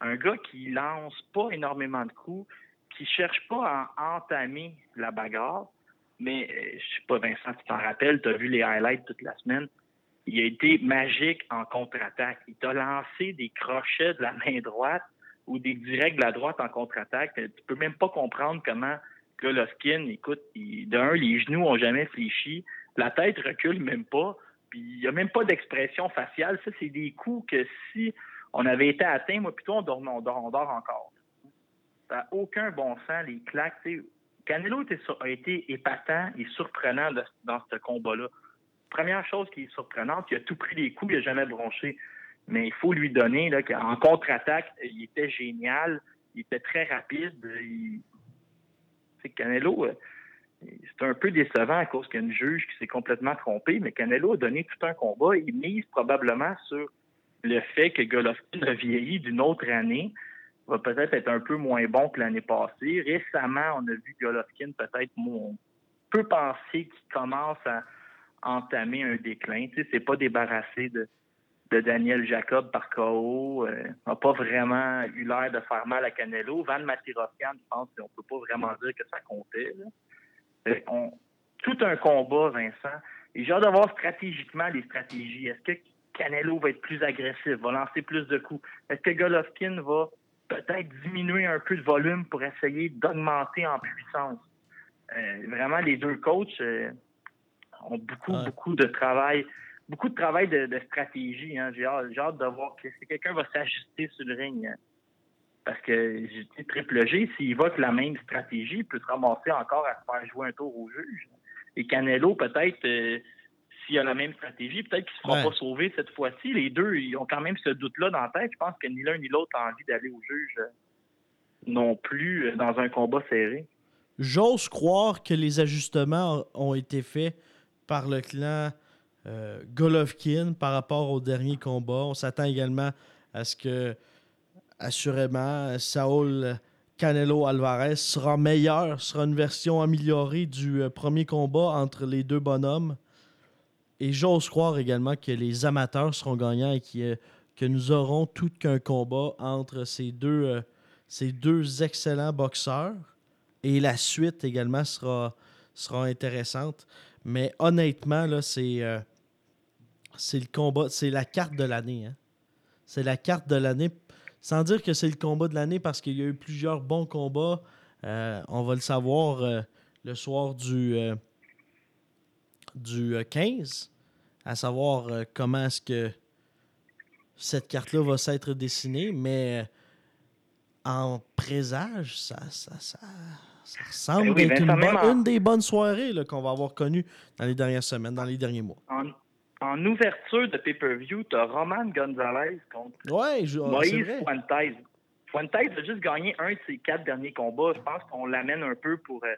Un gars qui lance pas énormément de coups, qui cherche pas à entamer la bagarre, mais euh, je sais pas, Vincent, tu t'en rappelles, tu as vu les highlights toute la semaine. Il a été magique en contre-attaque. Il t'a lancé des crochets de la main droite ou des directs de la droite en contre-attaque. Tu peux même pas comprendre comment Golovkin, écoute, d'un, les genoux ont jamais fléchi, la tête recule même pas, puis il y a même pas d'expression faciale. Ça, c'est des coups que si on avait été atteint, moi plutôt on dort, on dort, encore. N'a aucun bon sens, les claques. Canelo a été épatant et surprenant dans ce combat-là. Première chose qui est surprenante, il a tout pris les coups, il n'a jamais bronché. Mais il faut lui donner qu'en contre-attaque, il était génial, il était très rapide. C'est Canelo, euh, c'est un peu décevant à cause qu'il y a une juge qui s'est complètement trompée, mais Canelo a donné tout un combat. Il mise probablement sur le fait que Golovkin a vieilli d'une autre année, va peut-être être un peu moins bon que l'année passée. Récemment, on a vu Golovkin peut-être, on peut penser qu'il commence à entamer un déclin. Tu sais, c'est pas débarrassé de, Daniel Jacob par KO. Euh, n'a pas vraiment eu l'air de faire mal à Canelo. Van Matirossian, je pense qu'on peut pas vraiment dire que ça comptait. Euh, tout un combat, Vincent. Et j'ai hâte de voir stratégiquement les stratégies. Est-ce que Canelo va être plus agressif, va lancer plus de coups? Est-ce que Golovkin va peut-être diminuer un peu de volume pour essayer d'augmenter en puissance? Euh, vraiment, les deux coachs ont beaucoup, beaucoup de travail, beaucoup de travail de, stratégie. Hein. J'ai hâte, de voir que si quelqu'un va s'ajuster sur le ring. Hein. Parce que j'ai triple G, s'il va la même stratégie, il peut se ramasser encore à se faire jouer un tour au juge. Et Canelo, peut-être, euh, s'il a la même stratégie, peut-être qu'il ne se fera pas sauver cette fois-ci. Les deux, ils ont quand même ce doute-là dans la tête. Je pense que ni l'un ni l'autre a envie d'aller au juge euh, non plus euh, dans un combat serré. J'ose croire que les ajustements ont été faits par le clan euh, Golovkin par rapport au dernier combat. On s'attend également à ce que, assurément, Saul Canelo Alvarez sera meilleur, sera une version améliorée du premier combat entre les deux bonhommes. Et j'ose croire également que les amateurs seront gagnants et euh, que nous aurons tout qu'un combat entre ces deux, ces deux excellents boxeurs. Et la suite également sera, sera intéressante. Mais honnêtement, là, c'est, euh, le combat, c'est la carte de l'année. Hein. C'est la carte de l'année. Sans dire que c'est le combat de l'année parce qu'il y a eu plusieurs bons combats. Euh, on va le savoir euh, le soir du, du 15, à savoir comment est-ce que cette carte-là va s'être dessinée. Mais en présage, ça, ça, ça, ça ressemble à ben une, des bonnes soirées qu'on va avoir connues dans les dernières semaines, dans les derniers mois. En, ouverture de pay-per-view, tu as Roman Gonzalez contre Moïse Fuentes. Fuentes a juste gagné un de ses quatre derniers combats. Je pense qu'on l'amène un peu pour, euh,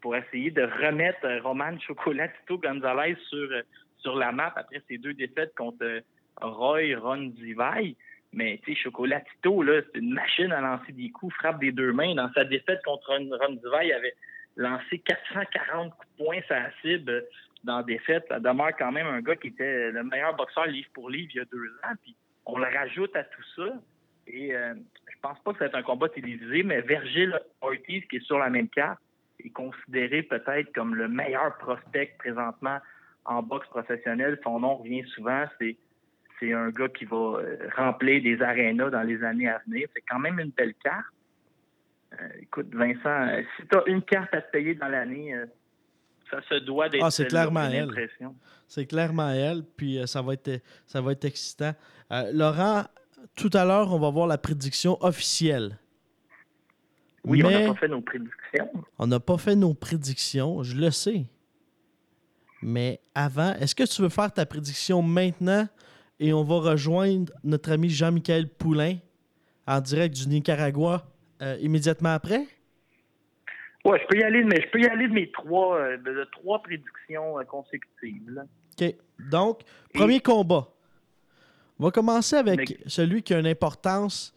pour essayer de remettre euh, Roman Chocolatito Gonzalez sur, euh, sur la map après ses deux défaites contre Roy Ron Divay. Mais tu sais, Chocolatito, là, c'est une machine à lancer des coups, frappe des deux mains. Dans sa défaite contre Ron Duval, il avait lancé 440 coups de sa cible dans la défaite. Ça demeure quand même un gars qui était le meilleur boxeur livre pour livre il y a deux ans. Puis on le rajoute à tout ça. Et euh, je pense pas que c'est un combat télévisé, mais Virgil Ortiz, qui est sur la même carte, est considéré peut-être comme le meilleur prospect présentement en boxe professionnelle. Son nom revient souvent. C'est c'est un gars qui va euh, remplir des arénas dans les années à venir. C'est quand même une belle carte. Euh, écoute, Vincent, euh, si tu as une carte à te payer dans l'année, ça se doit d'être ah, c'est clairement elle. C'est clairement elle, puis ça, va être, ça va être excitant. Laurent, tout à l'heure, on va voir la prédiction officielle. Oui, on n'a pas fait nos prédictions. On n'a pas fait nos prédictions, je le sais. Mais avant, est-ce que tu veux faire ta prédiction maintenant et on va rejoindre notre ami Jean-Michel Poulain en direct du Nicaragua euh, immédiatement après? Oui, je peux y aller, mais je peux y aller de mes trois, euh, de, trois prédictions euh, consécutives. OK. Donc, premier combat. On va commencer avec celui qui a une importance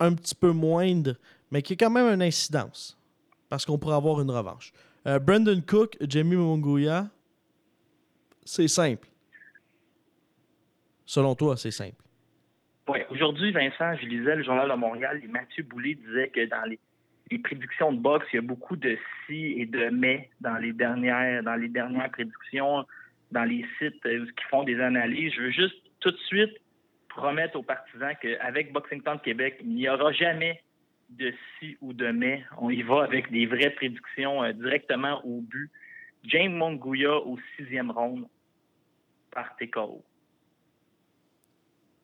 un petit peu moindre, mais qui a quand même une incidence. Parce qu'on pourrait avoir une revanche. Brandon Cook, Jamie Munguia, c'est simple. Selon toi, c'est simple. Oui. Aujourd'hui, Vincent, je lisais le Journal de Montréal et Mathieu Boulay disait que dans les, prédictions de boxe, il y a beaucoup de si et de mais dans les dernières, dans les dernières prédictions, dans les sites euh, qui font des analyses. Je veux juste tout de suite promettre aux partisans qu'avec Boxing Town Québec, il n'y aura jamais de si ou de mais. On y va avec des vraies prédictions euh, directement au but. James Monguia au sixième round par TKO.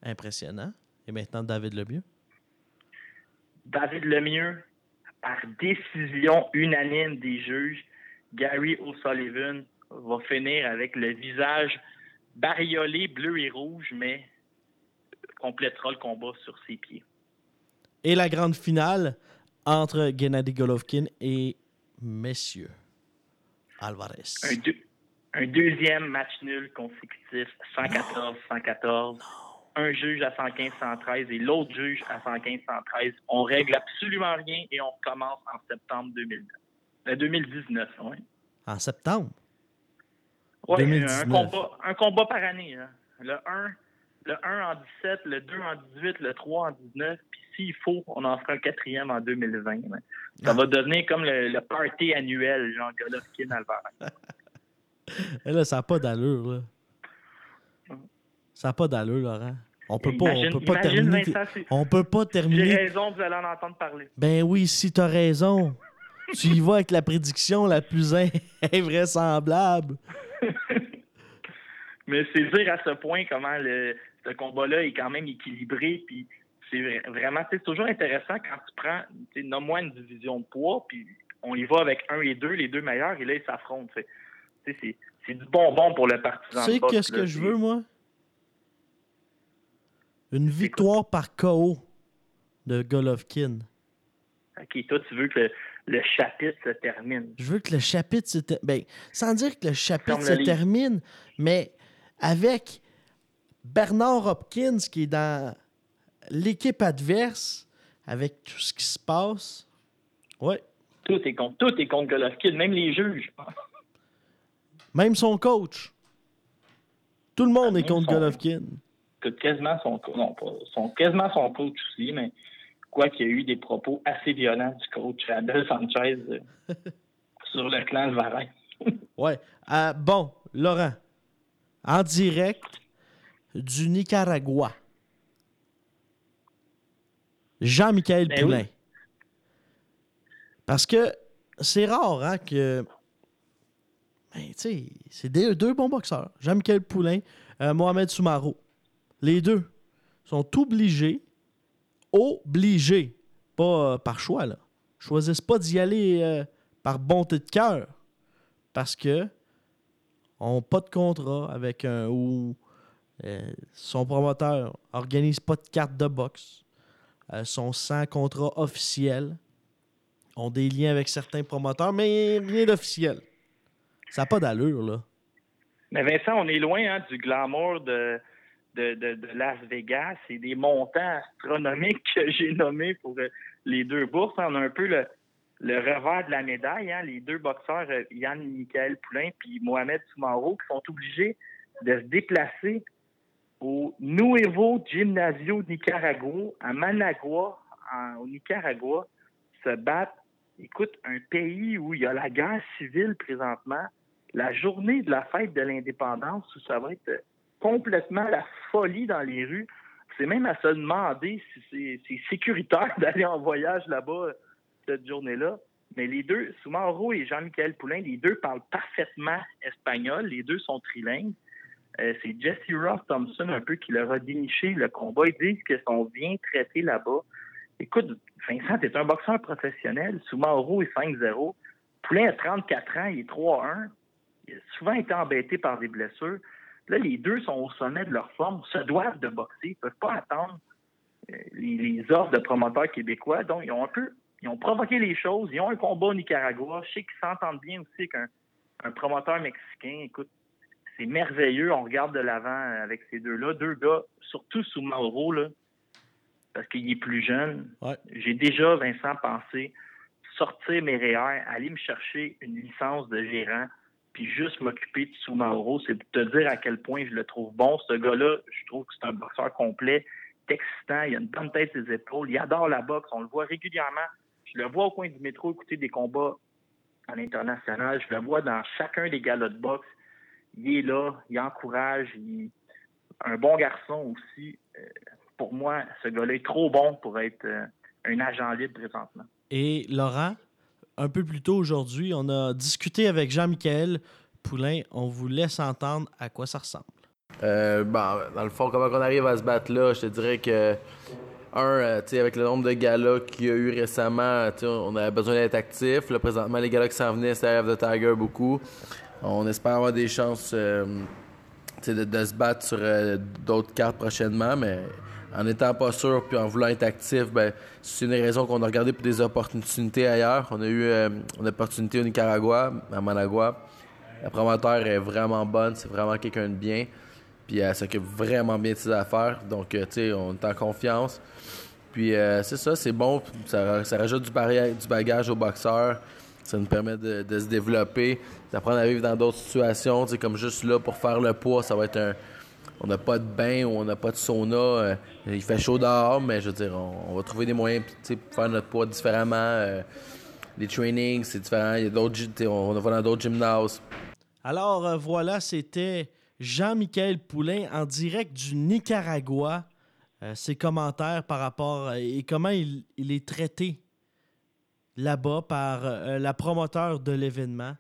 Impressionnant. Et maintenant, David Lemieux? David Lemieux par décision unanime des juges, Gary O'Sullivan va finir avec le visage bariolé bleu et rouge, mais complétera le combat sur ses pieds. Et la grande finale entre Gennady Golovkin et Messieurs Alvarez. Un, deuxième match nul consécutif, 114-114. Un juge à 115-113 et l'autre juge à 115-113. On règle absolument rien et on commence en septembre 2019. 2019, oui. En septembre? Oui, un combat, un combat par année. Le 1 le 1 en 17, le 2 en 18, le 3 en 19, puis s'il faut, on en fera un quatrième en 2020. Ça va devenir comme le, party annuel, genre Golovkin Alvarez. Et là, ça n'a pas d'allure, là. Ça n'a pas d'allure, Laurent. On peut pas, on peut pas terminer. on peut pas terminer. J'ai raison, vous allez en entendre parler. Ben oui, si tu as raison. tu y vas avec la prédiction la plus invraisemblable. Mais c'est dire à ce point comment le, ce combat-là est quand même équilibré. Puis c'est vraiment, c'est toujours intéressant quand tu prends, non moins une division de poids, puis on y va avec un et deux, les deux meilleurs, et là, ils s'affrontent. C'est du bonbon pour le partisan. Tu sais qu'est-ce que je veux, moi? Une victoire par KO de Golovkin. OK, toi, tu veux que le, chapitre se termine. Je veux que le chapitre se termine. Ben, sans dire que le chapitre se termine, mais avec Bernard Hopkins qui est dans l'équipe adverse avec tout ce qui se passe. Ouais. Tout est contre, tout est contre Golovkin, même les juges. Même son coach. Tout le monde est contre Golovkin. Quasiment son, non, son, quasiment son coach aussi, mais quoi qu'il y a eu des propos assez violents du coach Abel Sanchez euh, sur le clan de Varin. ouais. Euh, bon, Laurent, en direct du Nicaragua. Jean-Michel ben Poulain. Parce que c'est rare hein, que. Ben, tu sais, c'est deux, bons boxeurs. Jean-Michel Poulain, euh, Mohamed Soumaro. Les deux sont obligés, obligés, pas euh, par choix, là. Choisissent pas d'y aller euh, par bonté de cœur. Parce que ont pas de contrat avec un ou euh, son promoteur organise pas de carte de boxe. Euh, sont sans contrat officiel. Ont des liens avec certains promoteurs, mais rien d'officiel. Ça n'a pas d'allure, là. Mais Vincent, on est loin hein, du glamour de, de, Las Vegas et des montants astronomiques que j'ai nommés pour euh, les deux bourses. On a un peu le, le revers de la médaille. Hein. Les deux boxeurs, Yann et Michael Poulain puis Mohamed Soumaro, qui sont obligés de se déplacer au Nuevo Gimnasio Nicaragua, à Managua, au Nicaragua, se battre. Écoute, un pays où il y a la guerre civile présentement, la journée de la fête de l'indépendance, où ça va être complètement la folie dans les rues. C'est même à se demander si c'est sécuritaire d'aller en voyage là-bas cette journée-là. Mais les deux, Soumaro et Jean-Michel Poulain, les deux parlent parfaitement espagnol. Les deux sont trilingues. Euh, c'est Jesse Ross Thompson un peu qui leur a déniché le combat. Ils disent qu'ils sont bien traités là-bas. Écoute, Vincent, t'es un boxeur professionnel. Soumaro est 5-0. Poulain a 34 ans, il est 3-1. Il a souvent été embêté par des blessures. Là, les deux sont au sommet de leur forme, se doivent de boxer. Ils ne peuvent pas attendre euh, les, offres de promoteurs québécois. Donc, ils ont un peu ils ont provoqué les choses. Ils ont un combat au Nicaragua. Je sais qu'ils s'entendent bien aussi qu'un un promoteur mexicain. Écoute, c'est merveilleux. On regarde de l'avant avec ces deux-là. Deux gars, surtout sous Mauro, là, parce qu'il est plus jeune. J'ai déjà, Vincent, pensé sortir mes REER, aller me chercher une licence de gérant, puis juste m'occuper de sous Mauro. C'est pour te dire à quel point je le trouve bon. Ce gars-là, je trouve que c'est un boxeur complet, excitant, il a une bonne tête ses épaules, il adore la boxe, on le voit régulièrement. Je le vois au coin du métro écouter des combats à l'international. Je le vois dans chacun des galas de boxe il est là, il encourage, il... un bon garçon aussi. Euh, pour moi, ce gars-là est trop bon pour être euh, un agent libre présentement. Et Laurent, un peu plus tôt aujourd'hui, on a discuté avec Jean-Michel Poulain. On vous laisse entendre à quoi ça ressemble. Euh, dans le fond, comment on arrive à se battre là, je te dirais que un, euh, avec le nombre de galas qu'il y a eu récemment, on avait besoin d'être actif. Là, présentement, les galas qui s'en venaient, c'était Rêve de Tiger beaucoup. On espère avoir des chances euh, de, se battre sur euh, d'autres cartes prochainement, mais en n'étant pas sûr puis en voulant être actif, ben, c'est une raison qu'on a regardé pour des opportunités ailleurs. On a eu une opportunité au Nicaragua, à Managua. La promoteur est vraiment bonne, c'est vraiment quelqu'un de bien. Puis elle s'occupe vraiment bien de ses affaires. Donc, on est en confiance. Puis euh, c'est ça, c'est bon. Ça, rajoute du, du, bagage au boxeur. Ça nous permet de, se développer, d'apprendre à vivre dans d'autres situations. C'est comme juste là pour faire le poids, ça va être un. On n'a pas de bain ou on n'a pas de sauna. Euh, il fait chaud dehors, mais je veux dire, on, va trouver des moyens pour faire notre poids différemment. Euh, les trainings, c'est différent. Il y a d'autres, on, va dans d'autres gymnases. Alors voilà, c'était Jean-Michel Poulain en direct du Nicaragua. Euh, ses commentaires par rapport euh, et comment il, est traité là-bas par euh, la promoteur de l'événement.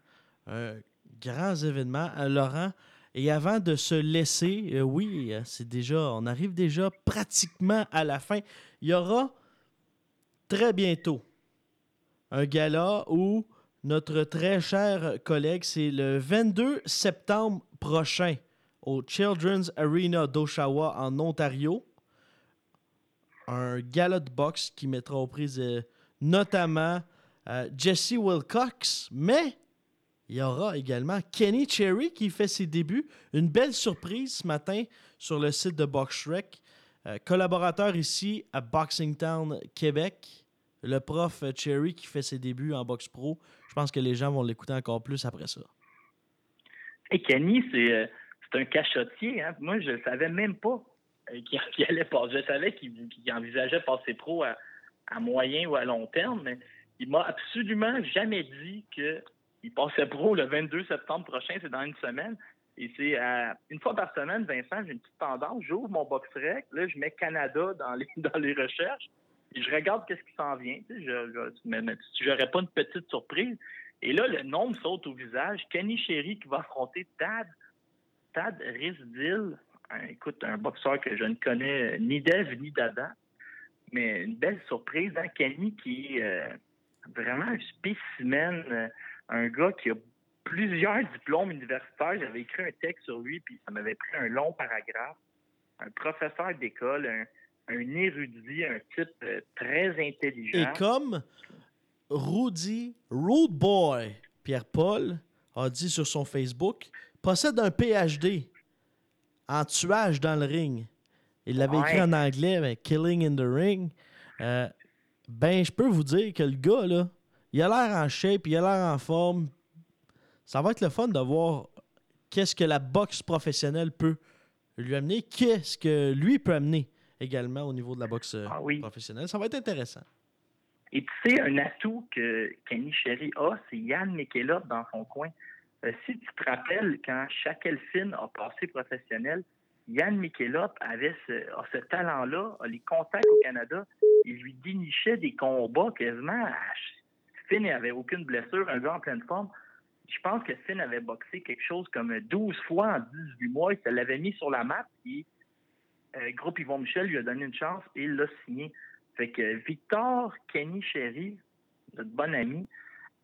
Un grand événement, Laurent. Et avant de se laisser, oui, c'est déjà, on arrive déjà pratiquement à la fin. Il y aura très bientôt un gala où notre très cher collègue, c'est le 22 septembre prochain au Children's Arena d'Oshawa en Ontario. Un gala de boxe qui mettra aux prises euh, notamment euh, Jesse Wilcox, mais il y aura également Kenny Cherry qui fait ses débuts. Une belle surprise ce matin sur le site de BoxShrek. Euh, collaborateur ici à Boxing Town, Québec. Le prof Cherry qui fait ses débuts en boxe pro. Je pense que les gens vont l'écouter encore plus après ça. Et Kenny, c'est c'est un cachotier. Hein. Moi, je ne savais même pas euh, qu'il allait passer. Je savais qu'il envisageait passer pro à, moyen ou à long terme, mais il m'a absolument jamais dit qu'il passait pro le 22 septembre prochain, c'est dans une semaine. Et c'est une fois par semaine, Vincent, j'ai une petite tendance. J'ouvre mon box rec, là, je mets Canada dans les, dans les recherches, et je regarde qu'est-ce qui s'en vient. Tu sais, je, j'aurais pas une petite surprise. Et là, le nom me saute au visage. Kenny Sherry qui va affronter Tad Tad Rizdil, écoute, un boxeur que je ne connais ni d'Ève ni d'Adam, mais une belle surprise. Hein? Kenny qui est euh, vraiment un spécimen, euh, un gars qui a plusieurs diplômes universitaires. J'avais écrit un texte sur lui, puis ça m'avait pris un long paragraphe. Un professeur d'école, un, érudit, un type euh, très intelligent. Et comme Rudy Rude Boy Pierre-Paul a dit sur son Facebook, possède un PhD en tuage dans le ring. Il l'avait écrit en anglais, mais Killing in the Ring. Euh, ben, je peux vous dire que le gars, là, il a l'air en shape, il a l'air en forme. Ça va être le fun de voir qu'est-ce que la boxe professionnelle peut lui amener, qu'est-ce que lui peut amener également au niveau de la boxe euh, ah professionnelle. Ça va être intéressant. Et tu sais, un atout que Kenny Sherry a, c'est Yann Mikelov dans son coin. Euh, si tu te rappelles, quand Finn a passé professionnel, Yann Mikelop avait ce, talent-là, les contacts au Canada. Il lui dénichait des combats quasiment. Finn n'avait aucune blessure, un gars en pleine forme. Je pense que Finn avait boxé quelque chose comme 12 fois en 18 mois. Il se l'avait mis sur la map. Et euh, Groupe Yvon Michel lui a donné une chance et il l'a signé. Fait que Victor Kenny Sherry, notre bon ami,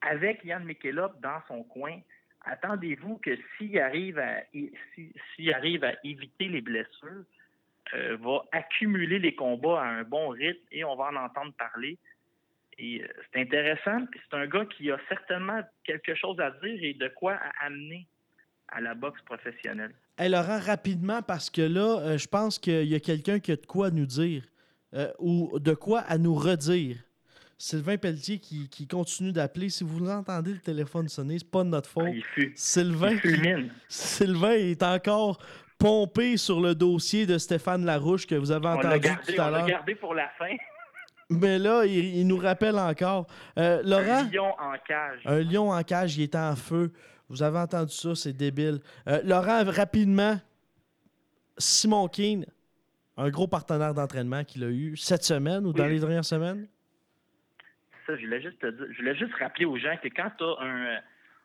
avec Yann Mikelop dans son coin, attendez-vous que s'il arrive à s'il arrive à éviter les blessures, euh, va accumuler les combats à un bon rythme et on va en entendre parler. Et euh, c'est intéressant, c'est un gars qui a certainement quelque chose à dire et de quoi à amener à la boxe professionnelle. Elle rapidement, parce que là, euh, je pense qu'il y a quelqu'un qui a de quoi nous dire ou de quoi à nous redire. Sylvain Pelletier qui, continue d'appeler. Si vous entendez le téléphone sonner, c'est pas de notre faute. Ah, Sylvain, Sylvain est encore pompé sur le dossier de Stéphane Larouche que vous avez entendu tout à l'heure. On l'a gardé pour la fin. Mais là, il, nous rappelle encore. Euh, Laurent, un lion en cage. Un lion en cage, il est en feu. Vous avez entendu ça, c'est débile. Euh, Laurent, rapidement, Simon Keane, un gros partenaire d'entraînement qu'il a eu cette semaine ou dans les dernières semaines? Je voulais juste je voulais juste rappeler aux gens que quand tu as un,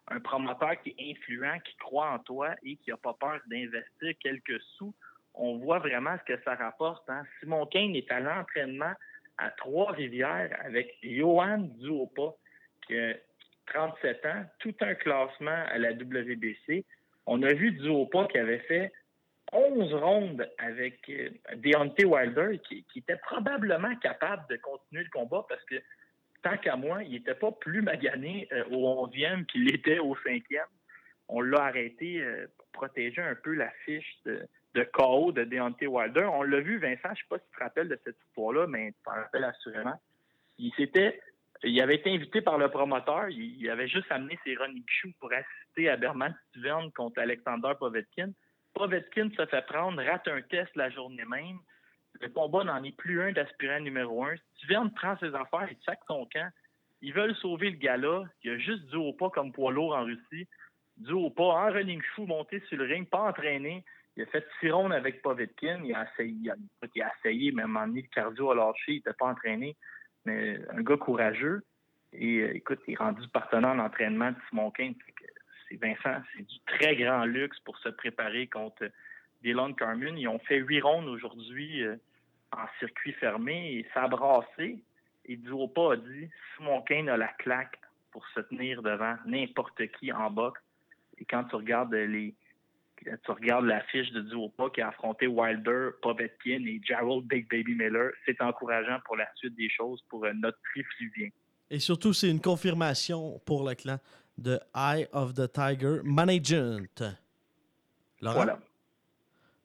un, promoteur qui est influent, qui croit en toi et qui n'a pas peur d'investir quelques sous, on voit vraiment ce que ça rapporte. Hein. Simon Kane est à l'entraînement à Trois-Rivières avec Johan Duopa, qui a 37 ans, tout un classement à la WBC. On a vu Duopa qui avait fait 11 rondes avec euh, Deontay Wilder, qui, était probablement capable de continuer le combat parce que, tant qu'à moi, il n'était pas plus magané euh, au 11e qu'il était au 5e. On l'a arrêté euh, pour protéger un peu la fiche de, de KO de Deontay Wilder. On l'a vu, Vincent, je ne sais pas si tu te rappelles de cette histoire-là, mais tu t'en rappelles assurément. Il s'était il avait été invité par le promoteur. Il, avait juste amené ses running shoes pour assister à Berman Steven contre Alexander Povetkin. Povetkin se fait prendre, rate un test la journée même. Le combat n'en est plus un d'aspirant numéro un. Steven prend ses affaires, il sac son camp. Ils veulent sauver le gars-là. Il a juste du haut pas comme poids lourd en Russie. Du haut pas, en running shoe, monté sur le ring, pas entraîné. Il a fait six rondes avec Povetkin. Il a essayé, il a, il a essayé le cardio à lâché. Il n'était pas entraîné mais un gars courageux. Et euh, écoute, il est rendu partenaire d'entraînement de Simon Kane. C'est Vincent, c'est du très grand luxe pour se préparer contre Dylan Carmen. Ils ont fait huit rondes aujourd'hui euh, en circuit fermé et a brassé. Et Duopa a dit Simon Kane a la claque pour se tenir devant n'importe qui en boxe. Et quand tu regardes les, tu regardes l'affiche de Duopa qui a affronté Wilder, Povetkin et Gerald Big Baby Miller, c'est encourageant pour la suite des choses pour euh, notre prix fluvien. Et surtout, c'est une confirmation pour le clan de Eye of the Tiger Management. Voilà.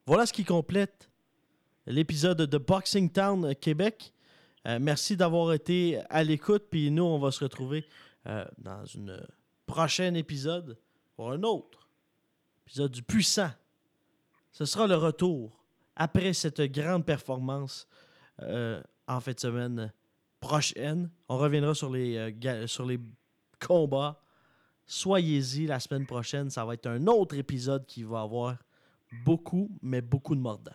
Voilà ce qui complète l'épisode de Boxing Town Québec. Euh, merci d'avoir été à l'écoute. Puis nous, on va se retrouver euh, dans une prochaine épisode pour un autre épisode du puissant. Ce sera le retour après cette grande performance euh, en fin de semaine prochaine. On reviendra sur les, euh, sur les combats. Soyez-y la semaine prochaine. Ça va être un autre épisode qui va avoir beaucoup, mais beaucoup de mordants.